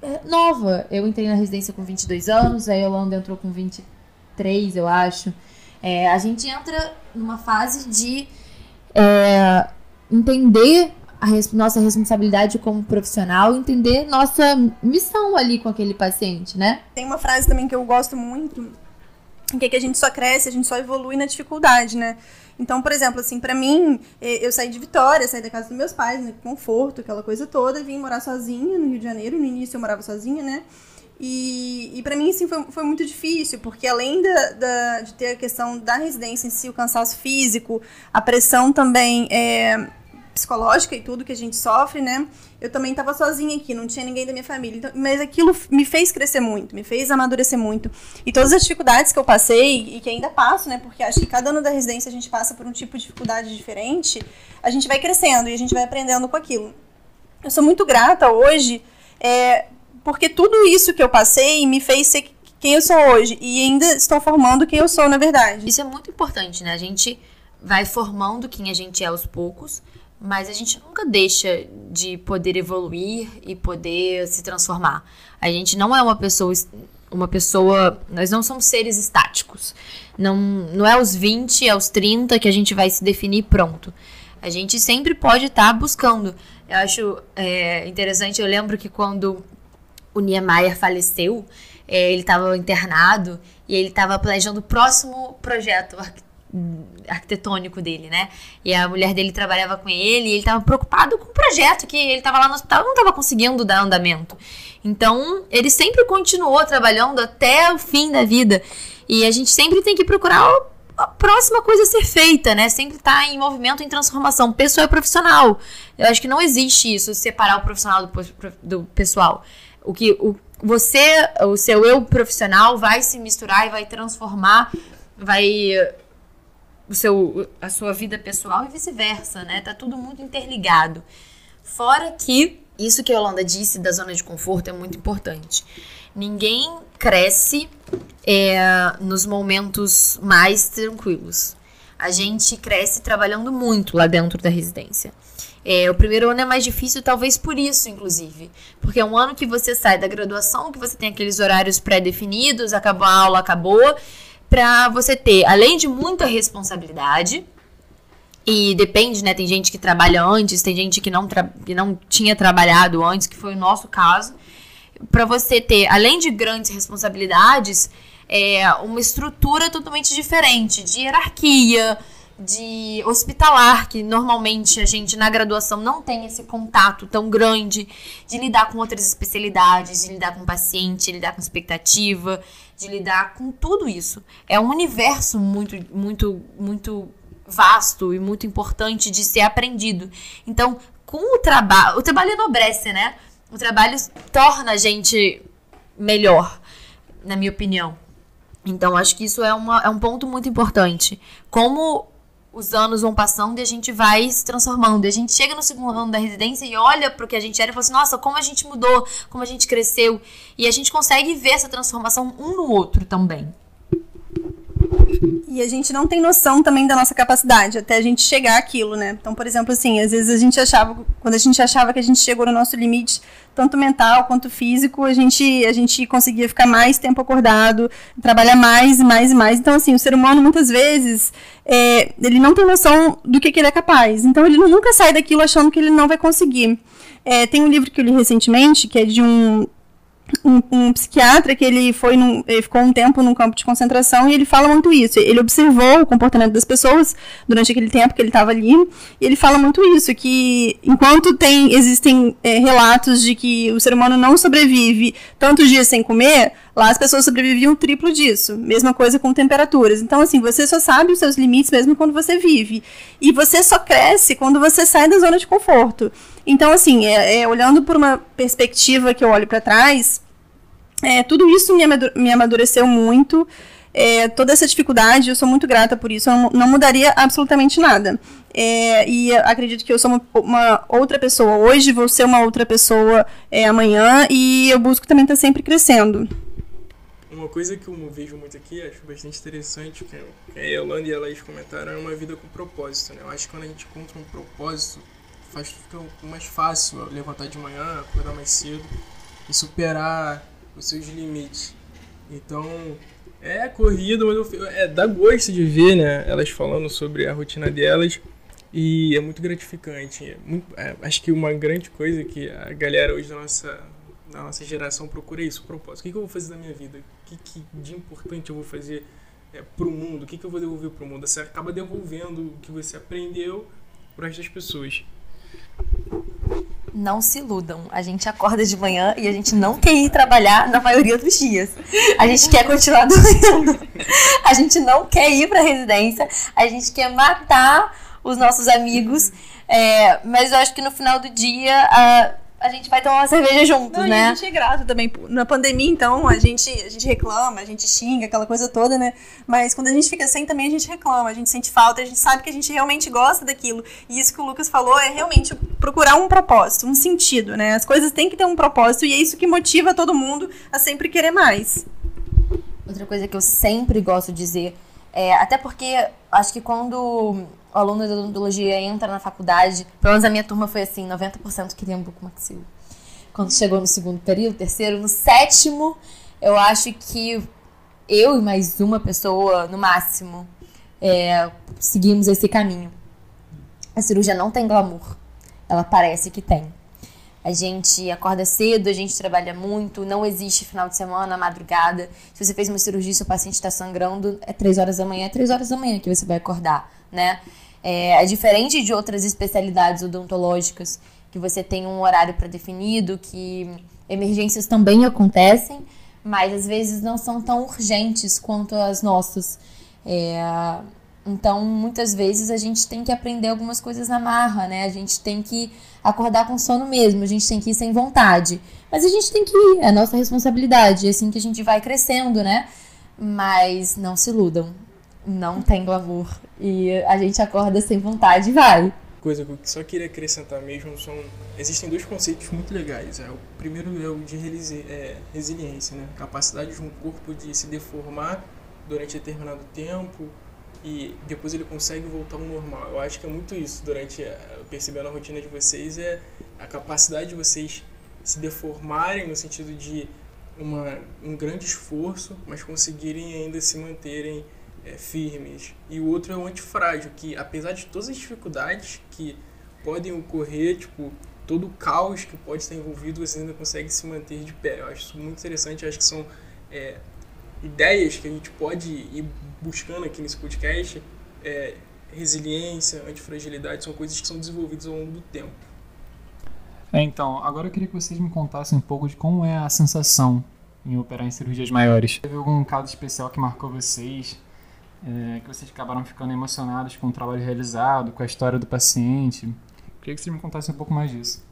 é, nova, eu entrei na residência com 22 anos, a Yolanda entrou com 23, eu acho. É, a gente entra numa fase de é, entender a res nossa responsabilidade como profissional, entender nossa missão ali com aquele paciente, né? Tem uma frase também que eu gosto muito, que é que a gente só cresce, a gente só evolui na dificuldade, né? Então, por exemplo, assim, para mim, eu saí de Vitória, saí da casa dos meus pais, né, conforto, aquela coisa toda, vim morar sozinha no Rio de Janeiro. No início eu morava sozinha, né? E, e para mim, assim, foi, foi muito difícil, porque além da, da, de ter a questão da residência em si, o cansaço físico, a pressão também é, psicológica e tudo que a gente sofre, né? Eu também estava sozinha aqui, não tinha ninguém da minha família. Então, mas aquilo me fez crescer muito, me fez amadurecer muito. E todas as dificuldades que eu passei e que ainda passo, né? Porque acho que cada ano da residência a gente passa por um tipo de dificuldade diferente, a gente vai crescendo e a gente vai aprendendo com aquilo. Eu sou muito grata hoje, é, porque tudo isso que eu passei me fez ser quem eu sou hoje e ainda estou formando quem eu sou, na verdade. Isso é muito importante, né? A gente vai formando quem a gente é aos poucos mas a gente nunca deixa de poder evoluir e poder se transformar. A gente não é uma pessoa uma pessoa, nós não somos seres estáticos. Não não é aos 20, aos 30 que a gente vai se definir pronto. A gente sempre pode estar tá buscando. Eu acho é, interessante, eu lembro que quando o Niemeyer faleceu, é, ele estava internado e ele estava planejando o próximo projeto arquitetônico dele, né? E a mulher dele trabalhava com ele e ele estava preocupado com o projeto que ele estava lá no hospital e não estava conseguindo dar andamento. Então, ele sempre continuou trabalhando até o fim da vida. E a gente sempre tem que procurar a próxima coisa a ser feita, né? Sempre tá em movimento, em transformação. Pessoa é profissional. Eu acho que não existe isso, separar o profissional do, do pessoal. O que o, você, o seu eu profissional vai se misturar e vai transformar, vai o seu, a sua vida pessoal e vice-versa, né? Tá tudo muito interligado. Fora que isso que a Yolanda disse da zona de conforto é muito importante. Ninguém cresce é, nos momentos mais tranquilos. A gente cresce trabalhando muito lá dentro da residência. É, o primeiro ano é mais difícil, talvez por isso, inclusive. Porque é um ano que você sai da graduação, que você tem aqueles horários pré-definidos, acabou a aula, acabou, para você ter, além de muita responsabilidade, e depende, né? Tem gente que trabalha antes, tem gente que não, que não tinha trabalhado antes, que foi o nosso caso. Para você ter, além de grandes responsabilidades, é, uma estrutura totalmente diferente de hierarquia, de hospitalar, que normalmente a gente na graduação não tem esse contato tão grande, de lidar com outras especialidades, de lidar com paciente, lidar com expectativa, de lidar com tudo isso. É um universo muito, muito, muito vasto e muito importante de ser aprendido. Então, com o trabalho, o trabalho enobrece, né? O trabalho torna a gente melhor, na minha opinião. Então, acho que isso é, uma, é um ponto muito importante. Como os anos vão passando e a gente vai se transformando. E a gente chega no segundo ano da residência e olha para o que a gente era e fala assim: nossa, como a gente mudou, como a gente cresceu. E a gente consegue ver essa transformação um no outro também. E a gente não tem noção também da nossa capacidade até a gente chegar àquilo, né? Então, por exemplo, assim, às vezes a gente achava, quando a gente achava que a gente chegou no nosso limite, tanto mental quanto físico, a gente, a gente conseguia ficar mais tempo acordado, trabalhar mais mais mais. Então, assim, o ser humano muitas vezes é, ele não tem noção do que, que, ele é capaz. Então, ele nunca sai daquilo achando que ele não vai conseguir. É, tem um livro que eu li recentemente, que é de um um, um, psiquiatra que ele foi num, ele ficou um tempo num campo de concentração e ele fala muito isso. Ele observou o comportamento das pessoas durante aquele tempo que ele estava ali e ele fala muito isso que enquanto tem existem é, relatos de que o ser humano não sobrevive tantos dias sem comer, lá as pessoas sobreviviam triplo disso. Mesma coisa com temperaturas. Então assim você só sabe os seus limites mesmo quando você vive e você só cresce quando você sai da zona de conforto. Então, assim, é, é, olhando por uma perspectiva que eu olho para trás, é, tudo isso me, me amadureceu muito. É, toda essa dificuldade, eu sou muito grata por isso, eu não, mudaria absolutamente nada. É, e acredito que eu sou uma, uma, outra pessoa hoje, vou ser uma outra pessoa é, amanhã, e eu busco também estar sempre crescendo. Uma coisa que eu vejo muito aqui, acho bastante interessante, que a Yolanda e a Laís comentaram, é uma vida com propósito. Né? Eu acho que quando a gente encontra um propósito, faz fica mais fácil levantar de manhã, acordar mais cedo e superar os seus limites. Então, é corrido, mas eu, é, dá gosto de ver, né? Elas falando sobre a rotina delas e é muito gratificante. É muito, é, acho que uma grande coisa que a galera hoje da nossa, da nossa geração procura é isso, o propósito. O que, que eu vou fazer da minha vida? O que, que de importante eu vou fazer é, para o mundo? O que, que eu vou devolver para o mundo? Você acaba devolvendo o que você aprendeu para as pessoas. Não se iludam. A gente acorda de manhã e a gente não quer ir trabalhar na maioria dos dias. A gente quer continuar dormindo. A gente não quer ir para residência. A gente quer matar os nossos amigos. É, mas eu acho que no final do dia a gente vai tomar uma cerveja juntos, Não, né? A gente é grato também. Na pandemia, então, a gente, a gente reclama, a gente xinga, aquela coisa toda, né? Mas quando a gente fica sem também, a gente reclama, a gente sente falta, a gente sabe que a gente realmente gosta daquilo. E isso que o Lucas falou é realmente procurar um propósito, um sentido, né? As coisas têm que ter um propósito e é isso que motiva todo mundo a sempre querer mais. Outra coisa que eu sempre gosto de dizer, é, até porque acho que quando o aluno de odontologia entra na faculdade, pelo menos a minha turma foi assim, 90% queria um bucomaxilo. Quando chegou no segundo período, terceiro, no sétimo, eu acho que eu e mais uma pessoa, no máximo, é, seguimos esse caminho. A cirurgia não tem glamour. Ela parece que tem. A gente acorda cedo, a gente trabalha muito, não existe final de semana, madrugada. Se você fez uma cirurgia e seu paciente está sangrando, é três horas da manhã, é três horas da manhã que você vai acordar, né? É, é diferente de outras especialidades odontológicas, que você tem um horário pré-definido, que emergências também acontecem, mas às vezes não são tão urgentes quanto as nossas. É, então, muitas vezes a gente tem que aprender algumas coisas na marra, né? A gente tem que acordar com sono mesmo, a gente tem que ir sem vontade. Mas a gente tem que ir, é nossa responsabilidade, é assim que a gente vai crescendo, né? Mas não se iludam, não tem glamour. E a gente acorda sem vontade e vai. Coisa que eu só queria acrescentar mesmo são. Existem dois conceitos muito legais. É, o primeiro é o de é, resiliência, né? Capacidade de um corpo de se deformar durante determinado tempo e depois ele consegue voltar ao normal. Eu acho que é muito isso durante percebendo a rotina de vocês é a capacidade de vocês se deformarem no sentido de uma, um grande esforço, mas conseguirem ainda se manterem é, firmes. E o outro é o antifrágil, que apesar de todas as dificuldades que podem ocorrer, tipo, todo o caos que pode estar envolvido, você ainda consegue se manter de pé. Eu acho isso muito interessante, acho que são é, ideias que a gente pode ir buscando aqui nesse podcast, é, resiliência, antifragilidade, são coisas que são desenvolvidas ao longo do tempo. É, então, agora eu queria que vocês me contassem um pouco de como é a sensação em operar em cirurgias maiores. Teve algum caso especial que marcou vocês? É, que vocês acabaram ficando emocionados com o trabalho realizado, com a história do paciente? Eu queria que vocês me contassem um pouco mais disso.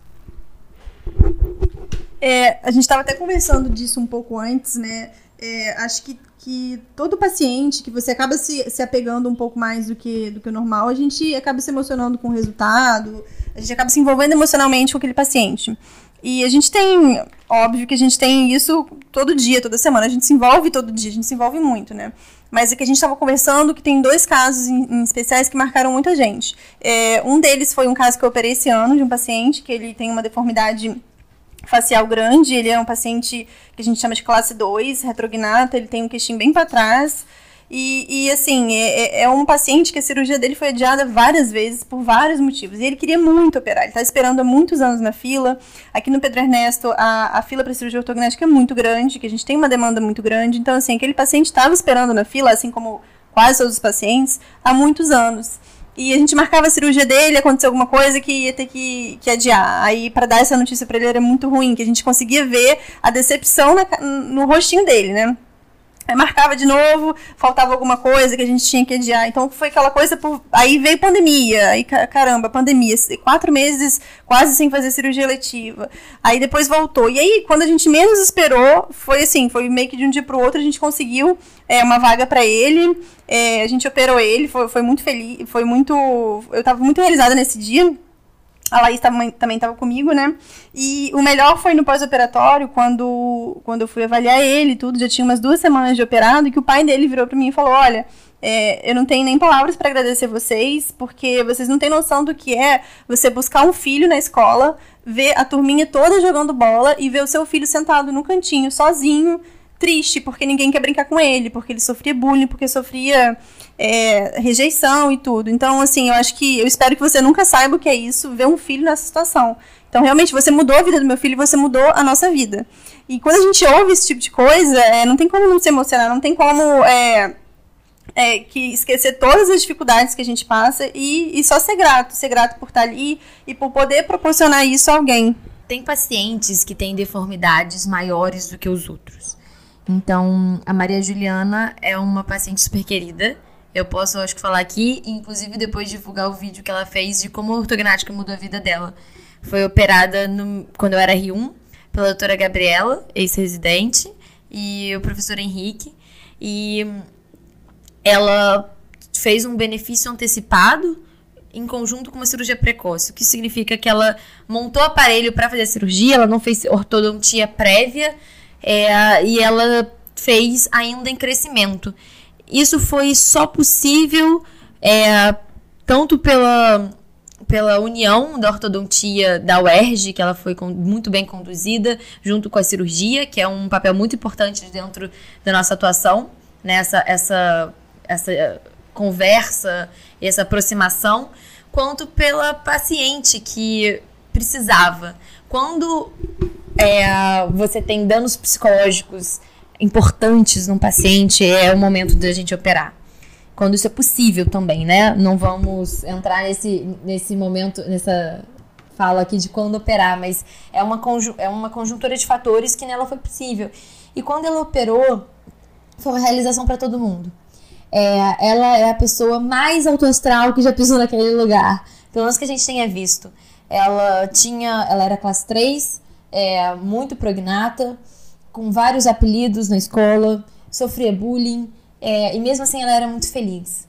É, a gente estava até conversando disso um pouco antes, né? É, acho que, que todo paciente que você acaba se, se apegando um pouco mais do que, do que o normal, a gente acaba se emocionando com o resultado, a gente acaba se envolvendo emocionalmente com aquele paciente. E a gente tem, óbvio que a gente tem isso todo dia, toda semana, a gente se envolve todo dia, a gente se envolve muito, né? Mas é que a gente estava conversando que tem dois casos em, em, especiais que marcaram muita gente. É, um deles foi um caso que eu operei esse ano de um paciente que ele tem uma deformidade facial grande, ele é um paciente que a gente chama de classe 2, retrognata, ele tem um queixinho bem para trás. E, e assim, é, é, é, um paciente que a cirurgia dele foi adiada várias vezes por vários motivos. E ele queria muito operar. Ele está esperando há muitos anos na fila. Aqui no Pedro Ernesto, a, a fila para cirurgia ortognática é muito grande, que a gente tem uma demanda muito grande. Então, assim, aquele paciente estava esperando na fila, assim como quase todos os pacientes, há muitos anos. E a gente marcava a cirurgia dele, aconteceu alguma coisa que ia ter que, que adiar. Aí, para dar essa notícia para ele, era muito ruim, que a gente conseguia ver a decepção na, no rostinho dele, né? Aí marcava de novo, faltava alguma coisa que a gente tinha que adiar. Então foi aquela coisa. Por... Aí veio pandemia. Aí, caramba, pandemia. Quatro meses quase sem fazer cirurgia eletiva. Aí depois voltou. E aí, quando a gente menos esperou, foi assim: foi meio que de um dia pro outro a gente conseguiu é, uma vaga para ele. É, a gente operou ele, foi, foi muito feliz. Foi muito. Eu tava muito realizada nesse dia a Laís também estava comigo, né? E o melhor foi no pós-operatório, quando, quando eu fui avaliar ele tudo, já tinha umas duas semanas de operado, que o pai dele virou para mim e falou: Olha, é, eu não tenho nem palavras para agradecer vocês, porque vocês não têm noção do que é você buscar um filho na escola, ver a turminha toda jogando bola e ver o seu filho sentado no cantinho, sozinho, triste, porque ninguém quer brincar com ele, porque ele sofria bullying, porque sofria é, rejeição e tudo. Então, assim, eu acho que eu espero que você nunca saiba o que é isso, ver um filho nessa situação. Então, realmente, você mudou a vida do meu filho você mudou a nossa vida. E quando a gente ouve esse tipo de coisa, é, não tem como não se emocionar, não tem como é, é, que esquecer todas as dificuldades que a gente passa e, e só ser grato, ser grato por estar ali e por poder proporcionar isso a alguém. Tem pacientes que têm deformidades maiores do que os outros. Então, a Maria Juliana é uma paciente super querida eu posso, acho que, falar aqui, inclusive depois divulgar o vídeo que ela fez de como a ortognática mudou a vida dela. Foi operada no, quando eu era R1 pela doutora Gabriela, ex-residente, e o professor Henrique. E ela fez um benefício antecipado em conjunto com uma cirurgia precoce, o que significa que ela montou o aparelho para fazer a cirurgia, ela não fez ortodontia prévia é, e ela fez ainda em crescimento. Isso foi só possível é, tanto pela, pela união da ortodontia da UERJ, que ela foi com, muito bem conduzida, junto com a cirurgia, que é um papel muito importante dentro da nossa atuação, né? essa, essa, essa conversa, essa aproximação, quanto pela paciente que precisava. Quando é, você tem danos psicológicos importantes num paciente, é o momento da gente operar. Quando isso é possível também, né? Não vamos entrar nesse, nesse momento, nessa fala aqui de quando operar, mas é uma, é uma conjuntura de fatores que nela foi possível. E quando ela operou, foi uma realização para todo mundo. é, ela é a pessoa mais autoastral que já pisou naquele lugar. Pelo menos que a gente tenha visto. Ela tinha. Ela era classe 3, é, muito prognata, com vários apelidos na escola, sofria bullying, é, e mesmo assim ela era muito feliz.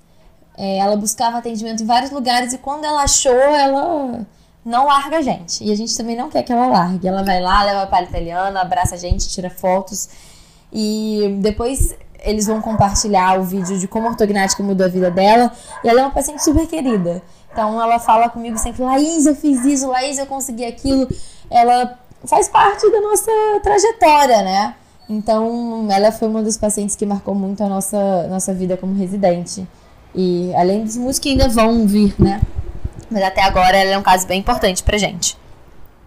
É, ela buscava atendimento em vários lugares e quando ela achou, ela não larga a gente. E a gente também não quer que ela largue. Ela vai lá, leva a palha italiana, abraça a gente, tira fotos. E depois eles vão compartilhar o vídeo de como a ortognática mudou a vida dela. E ela é uma paciente super querida. Então ela fala comigo sempre: Laís, eu fiz isso, Laís, eu consegui aquilo. Ela faz parte da nossa trajetória, né? Então ela foi uma dos pacientes que marcou muito a nossa, nossa vida como residente. E além dos músicos que ainda vão vir, né? Mas até agora ela é um caso bem importante pra gente.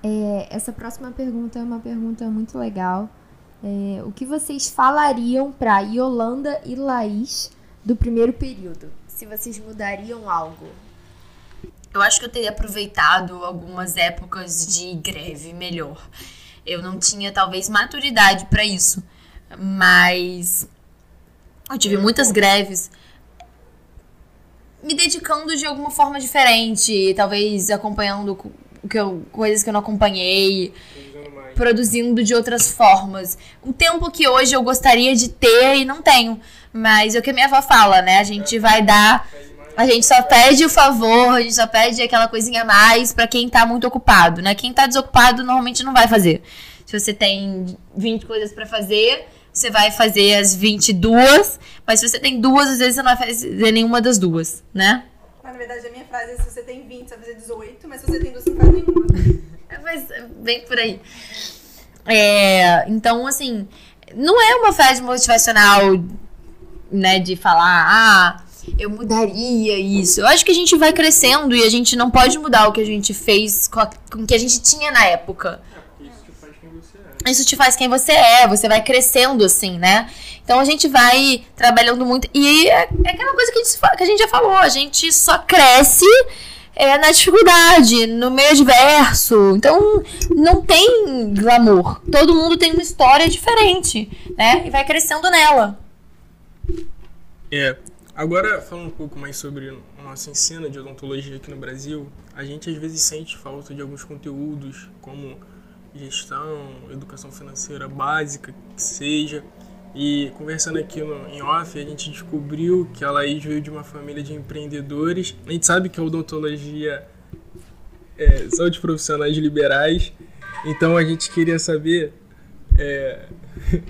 É, essa próxima pergunta é uma pergunta muito legal. É, o que vocês falariam para Yolanda e Laís do primeiro período? Se vocês mudariam algo? Eu acho que eu teria aproveitado algumas épocas de greve melhor. Eu não tinha talvez maturidade para isso, mas eu tive muitas greves me dedicando de alguma forma diferente, talvez acompanhando que eu, coisas que eu não acompanhei, produzindo de outras formas. Um tempo que hoje eu gostaria de ter e não tenho. Mas é o que a minha avó fala, né? A gente vai dar. A gente só pede o favor, a gente só pede aquela coisinha a mais para quem tá muito ocupado, né? Quem tá desocupado normalmente não vai fazer. Se você tem 20 coisas para fazer, você vai fazer as 22, mas se você tem duas, às vezes você não vai fazer nenhuma das duas, né? Mas, na verdade, a minha frase é: se você tem 20, você vai fazer 18, mas se você tem duas, você não faz nenhuma. É, mas bem por aí. É, então, assim, não é uma frase motivacional, né, de falar, ah, eu mudaria isso. Eu acho que a gente vai crescendo e a gente não pode mudar o que a gente fez com, a, com o que a gente tinha na época isso te faz quem você é, você vai crescendo assim, né? Então a gente vai trabalhando muito. E é, é aquela coisa que a, gente, que a gente já falou, a gente só cresce é, na dificuldade, no meio adverso. Então não tem glamour. Todo mundo tem uma história diferente, né? E vai crescendo nela. É. Agora, falando um pouco mais sobre a nossa ensino de odontologia aqui no Brasil, a gente às vezes sente falta de alguns conteúdos, como gestão, educação financeira básica, que seja. E conversando aqui no, em off, a gente descobriu que a Laís veio de uma família de empreendedores. A gente sabe que a odontologia é, são de profissionais liberais. Então a gente queria saber. É...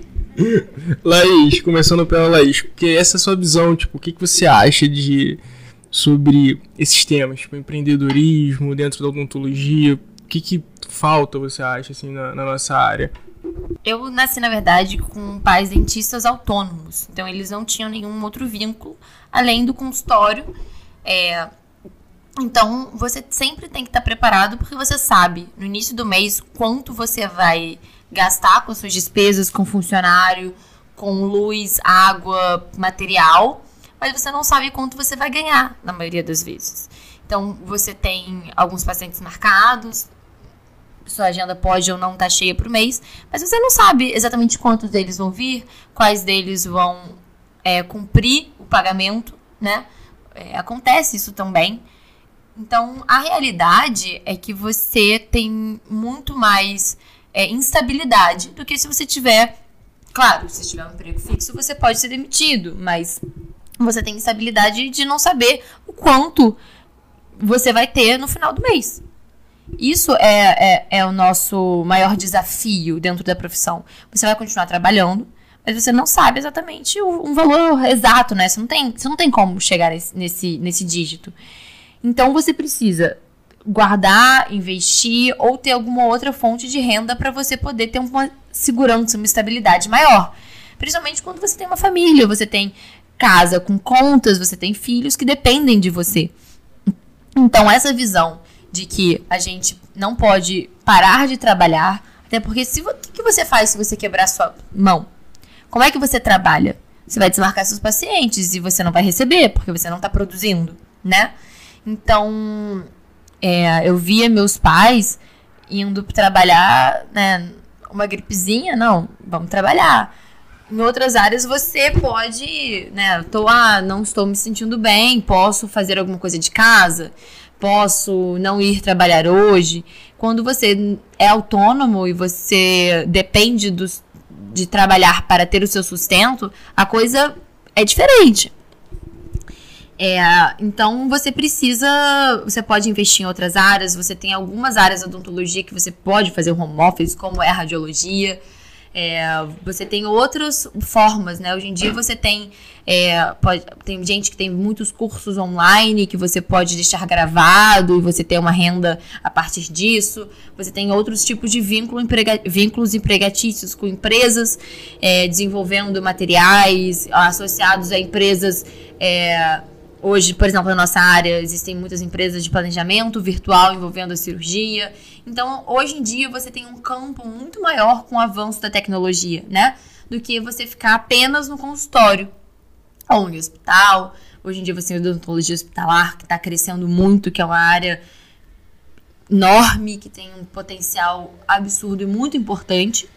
Laís, começando pela Laís, porque essa é a sua visão, tipo, o que, que você acha de sobre esses temas, tipo empreendedorismo dentro da odontologia, o que, que falta, você acha, assim, na, na nossa área? Eu nasci, na verdade, com pais dentistas autônomos. Então, eles não tinham nenhum outro vínculo além do consultório. É... Então, você sempre tem que estar preparado, porque você sabe, no início do mês, quanto você vai gastar com suas despesas, com funcionário, com luz, água, material, mas você não sabe quanto você vai ganhar, na maioria das vezes. Então, você tem alguns pacientes marcados, sua agenda pode ou não estar tá cheia para o mês, mas você não sabe exatamente quantos deles vão vir, quais deles vão é, cumprir o pagamento, né? É, acontece isso também. Então, a realidade é que você tem muito mais é, instabilidade do que se você tiver. Claro, se tiver um emprego fixo, você pode ser demitido, mas você tem instabilidade de não saber o quanto você vai ter no final do mês. Isso é, é, é o nosso maior desafio dentro da profissão. Você vai continuar trabalhando, mas você não sabe exatamente o, um valor exato, né? Você não tem, você não tem como chegar nesse, nesse, nesse dígito. Então você precisa guardar, investir ou ter alguma outra fonte de renda para você poder ter uma segurança, uma estabilidade maior. Principalmente quando você tem uma família, você tem casa com contas, você tem filhos que dependem de você. Então essa visão de que a gente não pode parar de trabalhar, até porque se o que, você faz se você quebrar sua mão? Como é que você trabalha? Você vai desmarcar seus pacientes e você não vai receber porque você não está produzindo, né? Então, é, eu via meus pais indo trabalhar, né? Uma gripezinha, não, vamos trabalhar. em outras áreas você pode, né, tô, ah, não estou me sentindo bem, posso fazer alguma coisa de casa, posso não ir trabalhar hoje. Quando você é autônomo e você depende de trabalhar para ter o seu sustento, a coisa é diferente. É, então você precisa, você pode investir em outras áreas, você tem algumas áreas da odontologia que você pode fazer home office, como é a radiologia. É, você tem outras formas, né? Hoje em dia você tem, é, pode, tem gente que tem muitos cursos online que você pode deixar gravado e você tem uma renda a partir disso. Você tem outros tipos de vínculo, emprega, vínculos empregatícios com empresas é, desenvolvendo materiais associados a empresas. Hoje, por exemplo, na nossa área, existem muitas empresas de planejamento virtual envolvendo a cirurgia. Então, hoje em dia, você tem um campo muito maior com o avanço da tecnologia, né? Do que você ficar apenas no consultório ou no hospital. Hoje em dia, você tem odontologia hospitalar, que está crescendo muito, que é uma área enorme, que tem um potencial absurdo e muito importante.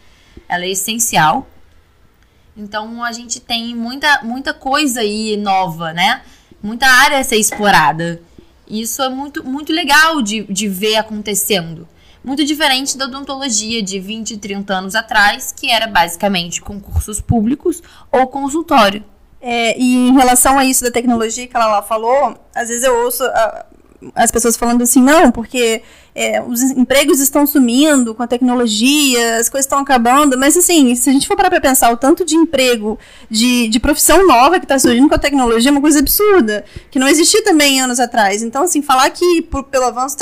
Ela é essencial. Então, a gente tem muita, muita coisa aí nova, né? Muita área a ser explorada. Isso é muito, muito legal de, de ver acontecendo. Muito diferente da odontologia de 20, 30 anos atrás, que era basicamente concursos públicos ou consultório. É, e em relação a isso da tecnologia que ela lá falou, às vezes eu ouço uh, as pessoas falando assim, não, porque é, os empregos estão sumindo com a tecnologia, as coisas estão acabando, mas assim, se a gente for parar para pensar o tanto de emprego, de, de profissão nova que está surgindo com a tecnologia é uma coisa absurda, que não existia também anos atrás. Então, assim, falar que por, pelo avanço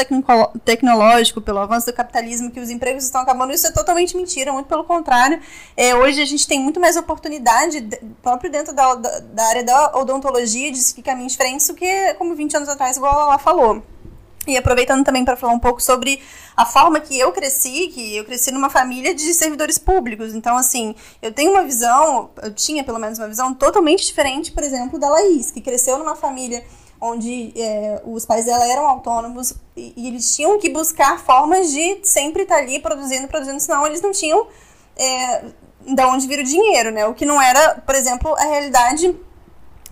tecnológico, pelo avanço do capitalismo, que os empregos estão acabando, isso é totalmente mentira, muito pelo contrário. É, hoje a gente tem muito mais oportunidade, próprio dentro da, da, da área da odontologia, de seguir caminhos diferentes do que como 20 anos atrás, igual ela falou. E aproveitando também para falar um pouco sobre a forma que eu cresci, que eu cresci numa família de servidores públicos. Então, assim, eu tenho uma visão, eu tinha pelo menos uma visão totalmente diferente, por exemplo, da Laís, que cresceu numa família onde é, os pais dela eram autônomos e, e, eles tinham que buscar formas de sempre estar ali produzindo, produzindo, senão eles não tinham é, da onde vir o dinheiro, né? O que não era, por exemplo, a realidade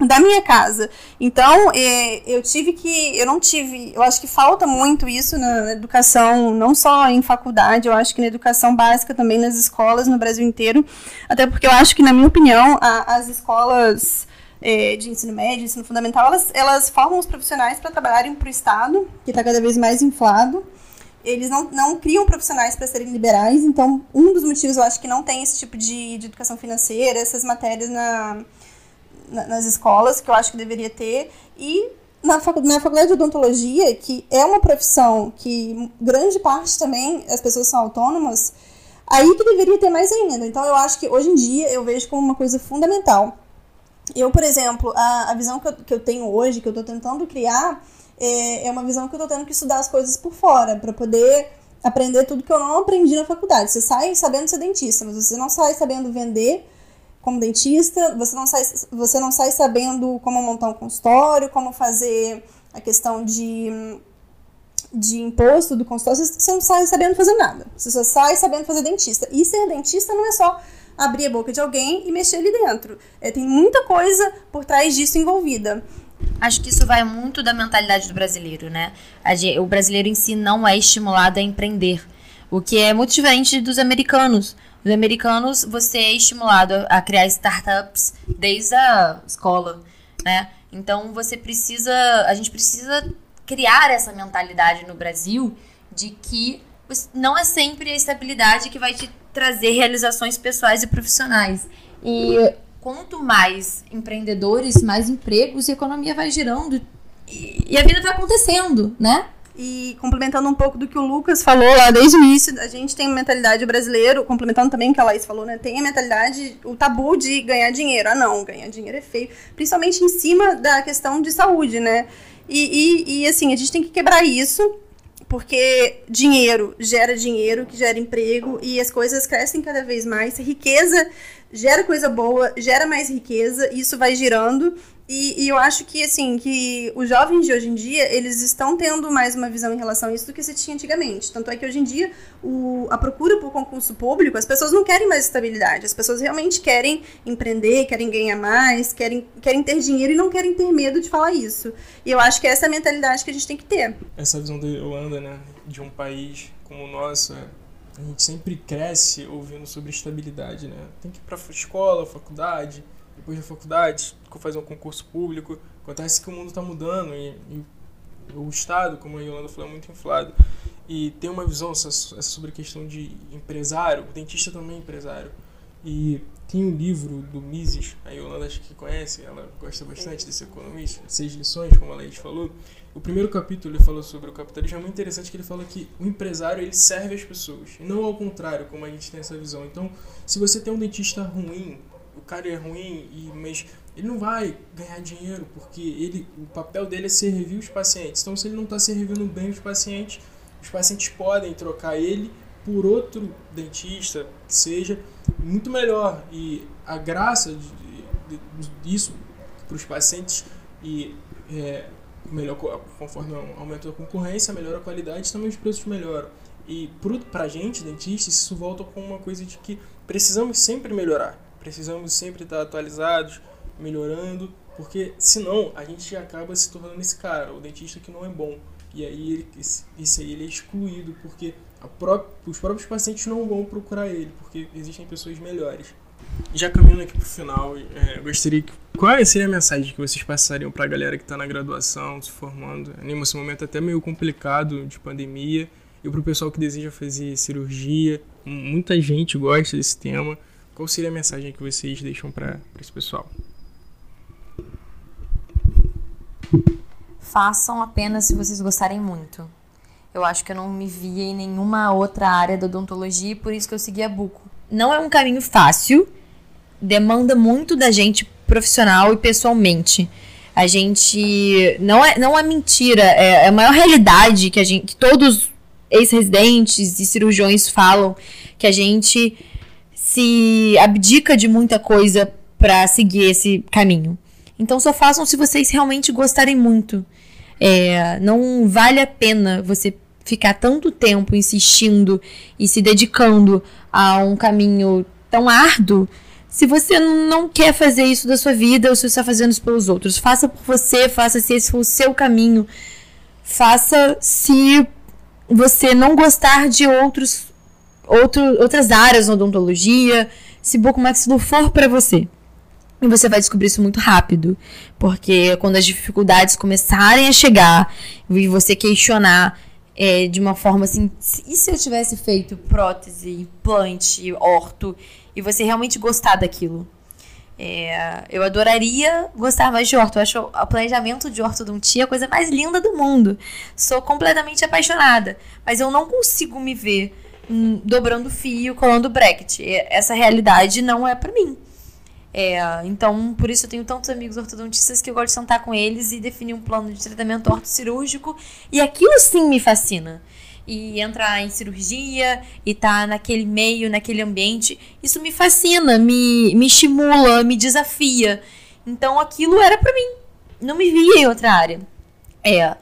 da minha casa. Então, é, eu tive que. Eu não tive. Eu acho que falta muito isso na, educação, não só em faculdade, eu acho que na educação básica também, nas escolas no Brasil inteiro. Até porque eu acho que, na minha opinião, a, as escolas. É, de ensino médio, ensino fundamental, elas, elas formam os profissionais para trabalharem para o Estado, que está cada vez mais inflado. Eles não, não criam profissionais para serem liberais, então um dos motivos eu acho que não tem esse tipo de, de educação financeira, essas matérias na, nas escolas, que eu acho que deveria ter, e na, na faculdade de odontologia, que é uma profissão que grande parte também as pessoas são autônomas, aí que deveria ter mais ainda. Então eu acho que hoje em dia eu vejo como uma coisa fundamental. Eu, por exemplo, a, a visão que eu, que eu tenho hoje, que eu estou tentando criar, é, é uma visão que eu estou tendo que estudar as coisas por fora, para poder aprender tudo que eu não aprendi na faculdade. Você sai sabendo ser dentista, mas você não sai sabendo vender como dentista, você não sai, você não sai sabendo como montar um consultório, como fazer a questão de, de imposto do consultório, você não sai sabendo fazer nada. Você só sai sabendo fazer dentista. E ser dentista não é só abrir a boca de alguém e mexer ali dentro. É, tem muita coisa por trás disso envolvida. Acho que isso vai muito da mentalidade do brasileiro, né? O brasileiro em si não é estimulado a empreender. O que é muito diferente dos americanos. Os americanos, você é estimulado a criar startups desde a escola, né? Então você precisa, a gente precisa criar essa mentalidade no Brasil de que não é sempre a estabilidade que vai te trazer realizações pessoais e profissionais. E quanto mais empreendedores, mais empregos a economia vai girando e a vida vai acontecendo, né? E complementando um pouco do que o Lucas falou lá desde o início, a gente tem uma mentalidade brasileira, complementando também o que a Laís falou, né? Tem a mentalidade, o tabu de ganhar dinheiro. Ah, não, ganhar dinheiro é feio. Principalmente em cima da questão de saúde, né? E, e, e assim, a gente tem que quebrar isso, porque dinheiro gera dinheiro, que gera emprego, e as coisas crescem cada vez mais. Riqueza gera coisa boa, gera mais riqueza, isso vai girando. E, e, eu acho que, assim, que os jovens de hoje em dia, eles estão tendo mais uma visão em relação a isso do que se tinha antigamente. Tanto é que hoje em dia, o, a procura por concurso público, as pessoas não querem mais estabilidade. As pessoas realmente querem empreender, querem ganhar mais, querem, querem ter dinheiro e não querem ter medo de falar isso. E eu acho que essa é a mentalidade que a gente tem que ter. Essa visão da Holanda, né, de um país como o nosso, a gente sempre cresce ouvindo sobre estabilidade, né? Tem que ir pra escola, faculdade depois da faculdade, fazer um concurso público. Acontece que o mundo está mudando e, e, o Estado, como a Yolanda falou, é muito inflado. E tem uma visão sobre a questão de empresário, o dentista também é empresário. E tem um livro do Mises, a Yolanda acho que conhece, ela gosta bastante desse economista, Seis Lições, como a Leite falou. O primeiro capítulo ele falou sobre o capitalismo, é muito interessante que ele fala que o empresário ele serve as pessoas, e não ao contrário, como a gente tem essa visão. Então, se você tem um dentista ruim, cara é ruim, e, mas ele não vai ganhar dinheiro, porque ele, o papel dele é servir os pacientes. Então, se ele não está servindo bem os pacientes, os pacientes podem trocar ele por outro dentista, que seja muito melhor. E a graça disso para os pacientes e é, melhor conforme aumenta a concorrência, melhora a qualidade, também os preços melhoram. E para a gente, dentistas, isso volta com uma coisa de que precisamos sempre melhorar precisamos sempre estar atualizados, melhorando, porque senão a gente acaba se tornando esse cara, o dentista que não é bom. E aí ele, esse, aí ele é excluído, porque os próprios pacientes não vão procurar ele, porque existem pessoas melhores. Já caminhando aqui para o final, é, gostaria que. Qual seria a mensagem que vocês passariam para a galera que está na graduação, se formando? Nesse momento até meio complicado de pandemia, e para o pessoal que deseja fazer cirurgia. Muita gente gosta desse tema. Qual seria a mensagem que vocês deixam para esse pessoal? Façam apenas se vocês gostarem muito. Eu acho que eu não me via em nenhuma outra área da odontologia e por isso que eu segui a Buco. Não é um caminho fácil, demanda muito da gente profissional e pessoalmente. A gente não é, não é mentira, é, é a maior realidade que a gente que todos ex-residentes e cirurgiões falam que a gente se abdica de muita coisa para seguir esse caminho. Então só façam se vocês realmente gostarem muito. É, não vale a pena você ficar tanto tempo insistindo e se dedicando a um caminho tão árduo se você não quer fazer isso da sua vida ou se você está fazendo isso pelos outros. Faça por você, faça se esse for o seu caminho. Faça se você não gostar de outros outro, outras áreas na odontologia, se Bocomaxilo for para você. E você vai descobrir isso muito rápido, porque quando as dificuldades começarem a chegar e você questionar é, de uma forma assim, e se eu tivesse feito prótese, implante, orto, e você realmente gostar daquilo? É, eu adoraria gostar mais de orto. Eu acho o planejamento de ortodontia a coisa mais linda do mundo. Sou completamente apaixonada, mas eu não consigo me ver dobrando fio, colando bracket. Essa realidade não é para mim. É, então, por isso eu tenho tantos amigos ortodontistas que eu gosto de sentar com eles e definir um plano de tratamento ortocirúrgico. E aquilo sim me fascina. E entrar em cirurgia e estar tá naquele meio, naquele ambiente, isso me fascina, me, me estimula, me desafia. Então aquilo era para mim. Não me via em outra área. É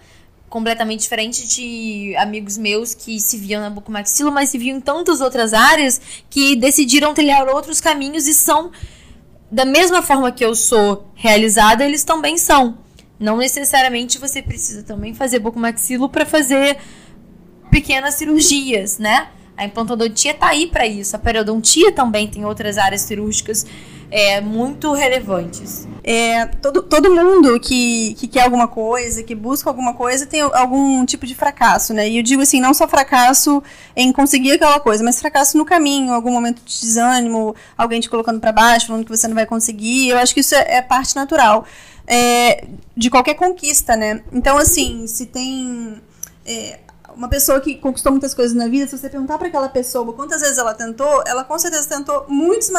completamente diferente de amigos meus que se viam na bucomaxilo, mas se viam em tantas outras áreas que decidiram trilhar outros caminhos e são da mesma forma que eu sou realizada, eles também são. Não necessariamente você precisa também fazer bucomaxilo para fazer pequenas cirurgias, né? A implantodontia tá aí para isso. A periodontia também tem outras áreas cirúrgicas é, muito relevantes. É, todo, todo mundo que, que quer alguma coisa, que busca alguma coisa, tem algum tipo de fracasso, né? E eu digo assim, não só fracasso em conseguir aquela coisa, mas fracasso no caminho, algum momento de desânimo, alguém te colocando para baixo, falando que você não vai conseguir. Eu acho que isso é, é parte natural é, de qualquer conquista, né? Então, assim, se tem é, uma pessoa que conquistou muitas coisas na vida, se você perguntar para aquela pessoa quantas vezes ela tentou, ela com certeza tentou muitos,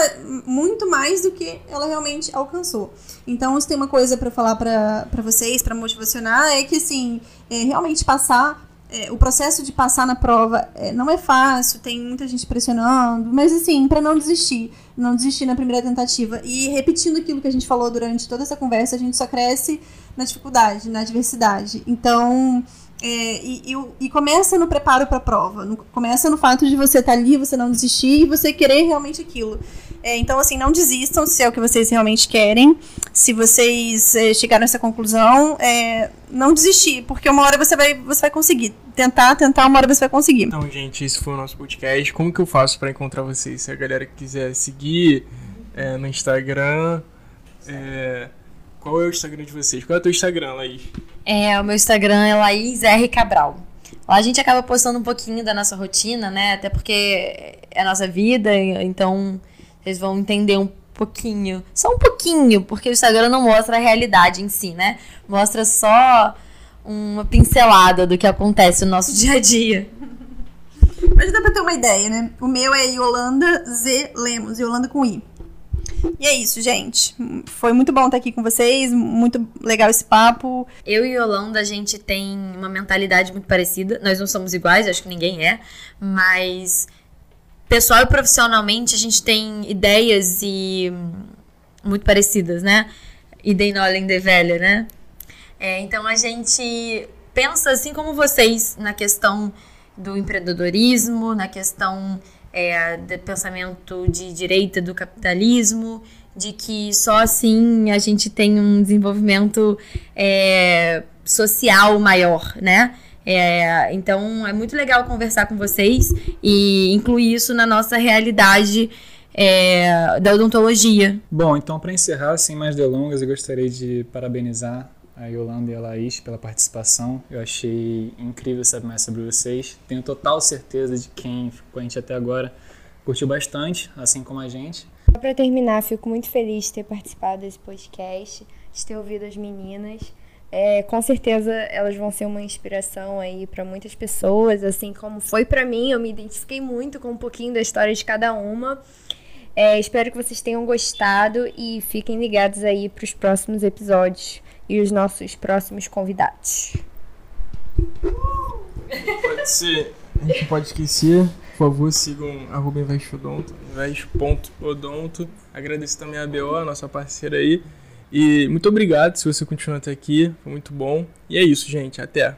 muito mais do que ela realmente alcançou. Então, se tem uma coisa para falar para vocês, para motivacionar, é que, assim, é realmente passar é, o processo de passar na prova é, não é fácil, tem muita gente pressionando, mas assim, para não desistir, não desistir na primeira tentativa. E repetindo aquilo que a gente falou durante toda essa conversa, a gente só cresce na dificuldade, na adversidade. Então, é, e, e, e, começa no preparo para a prova, no, começa no fato de você estar tá ali, você não desistir e você querer realmente aquilo. É, então, assim, não desistam se é o que vocês realmente querem. Se vocês é, chegaram a essa conclusão, é, não desistir, porque uma hora você vai, você vai conseguir. Tentar, tentar, uma hora você vai conseguir. Então, gente, esse foi o nosso podcast. Como que eu faço para encontrar vocês? Se a galera quiser seguir é, no Instagram, é, qual é o Instagram de vocês? Qual é o teu Instagram, Laís? É, o meu Instagram é Laís R. Cabral. Lá a gente acaba postando um pouquinho da nossa rotina, né? Até porque é a nossa vida, então vocês vão entender um pouquinho. Só um pouquinho, porque o Instagram não mostra a realidade em si, né? Mostra só uma pincelada do que acontece no nosso dia a dia. Mas dá pra ter uma ideia, né? O meu é Yolanda Z Lemos, Yolanda com I. E é isso, gente. Foi muito bom estar aqui com vocês, muito legal esse papo. Eu e Yolanda, a gente tem uma mentalidade muito parecida. Nós não somos iguais, acho que ninguém é, mas pessoal e profissionalmente a gente tem ideias e muito parecidas, né? Idem Nolen de velha, né? É, então a gente pensa assim como vocês na questão do empreendedorismo, na questão é, do pensamento de direita do capitalismo, de que só assim a gente tem um desenvolvimento é, social maior, né? É, então é muito legal conversar com vocês e incluir isso na nossa realidade é, da odontologia. Bom, então para encerrar, sem mais delongas, eu gostaria de parabenizar a Yolanda e a Laís pela participação. Eu achei incrível saber mais sobre vocês. Tenho total certeza de quem ficou com a gente até agora curtiu bastante, assim como a gente. Para terminar, fico muito feliz de ter participado desse podcast, de ter ouvido as meninas. É, com certeza elas vão ser uma inspiração aí para muitas pessoas, assim como foi para mim. Eu me identifiquei muito com um pouquinho da história de cada uma. É, espero que vocês tenham gostado e fiquem ligados aí para os próximos episódios e os nossos próximos convidados. Pode ser. A gente pode esquecer. Por favor, sigam arroba investodonto, invest.odonto. Agradeço também a BO, a nossa parceira aí. E muito obrigado se você continuar até aqui. Foi muito bom. E é isso, gente. Até.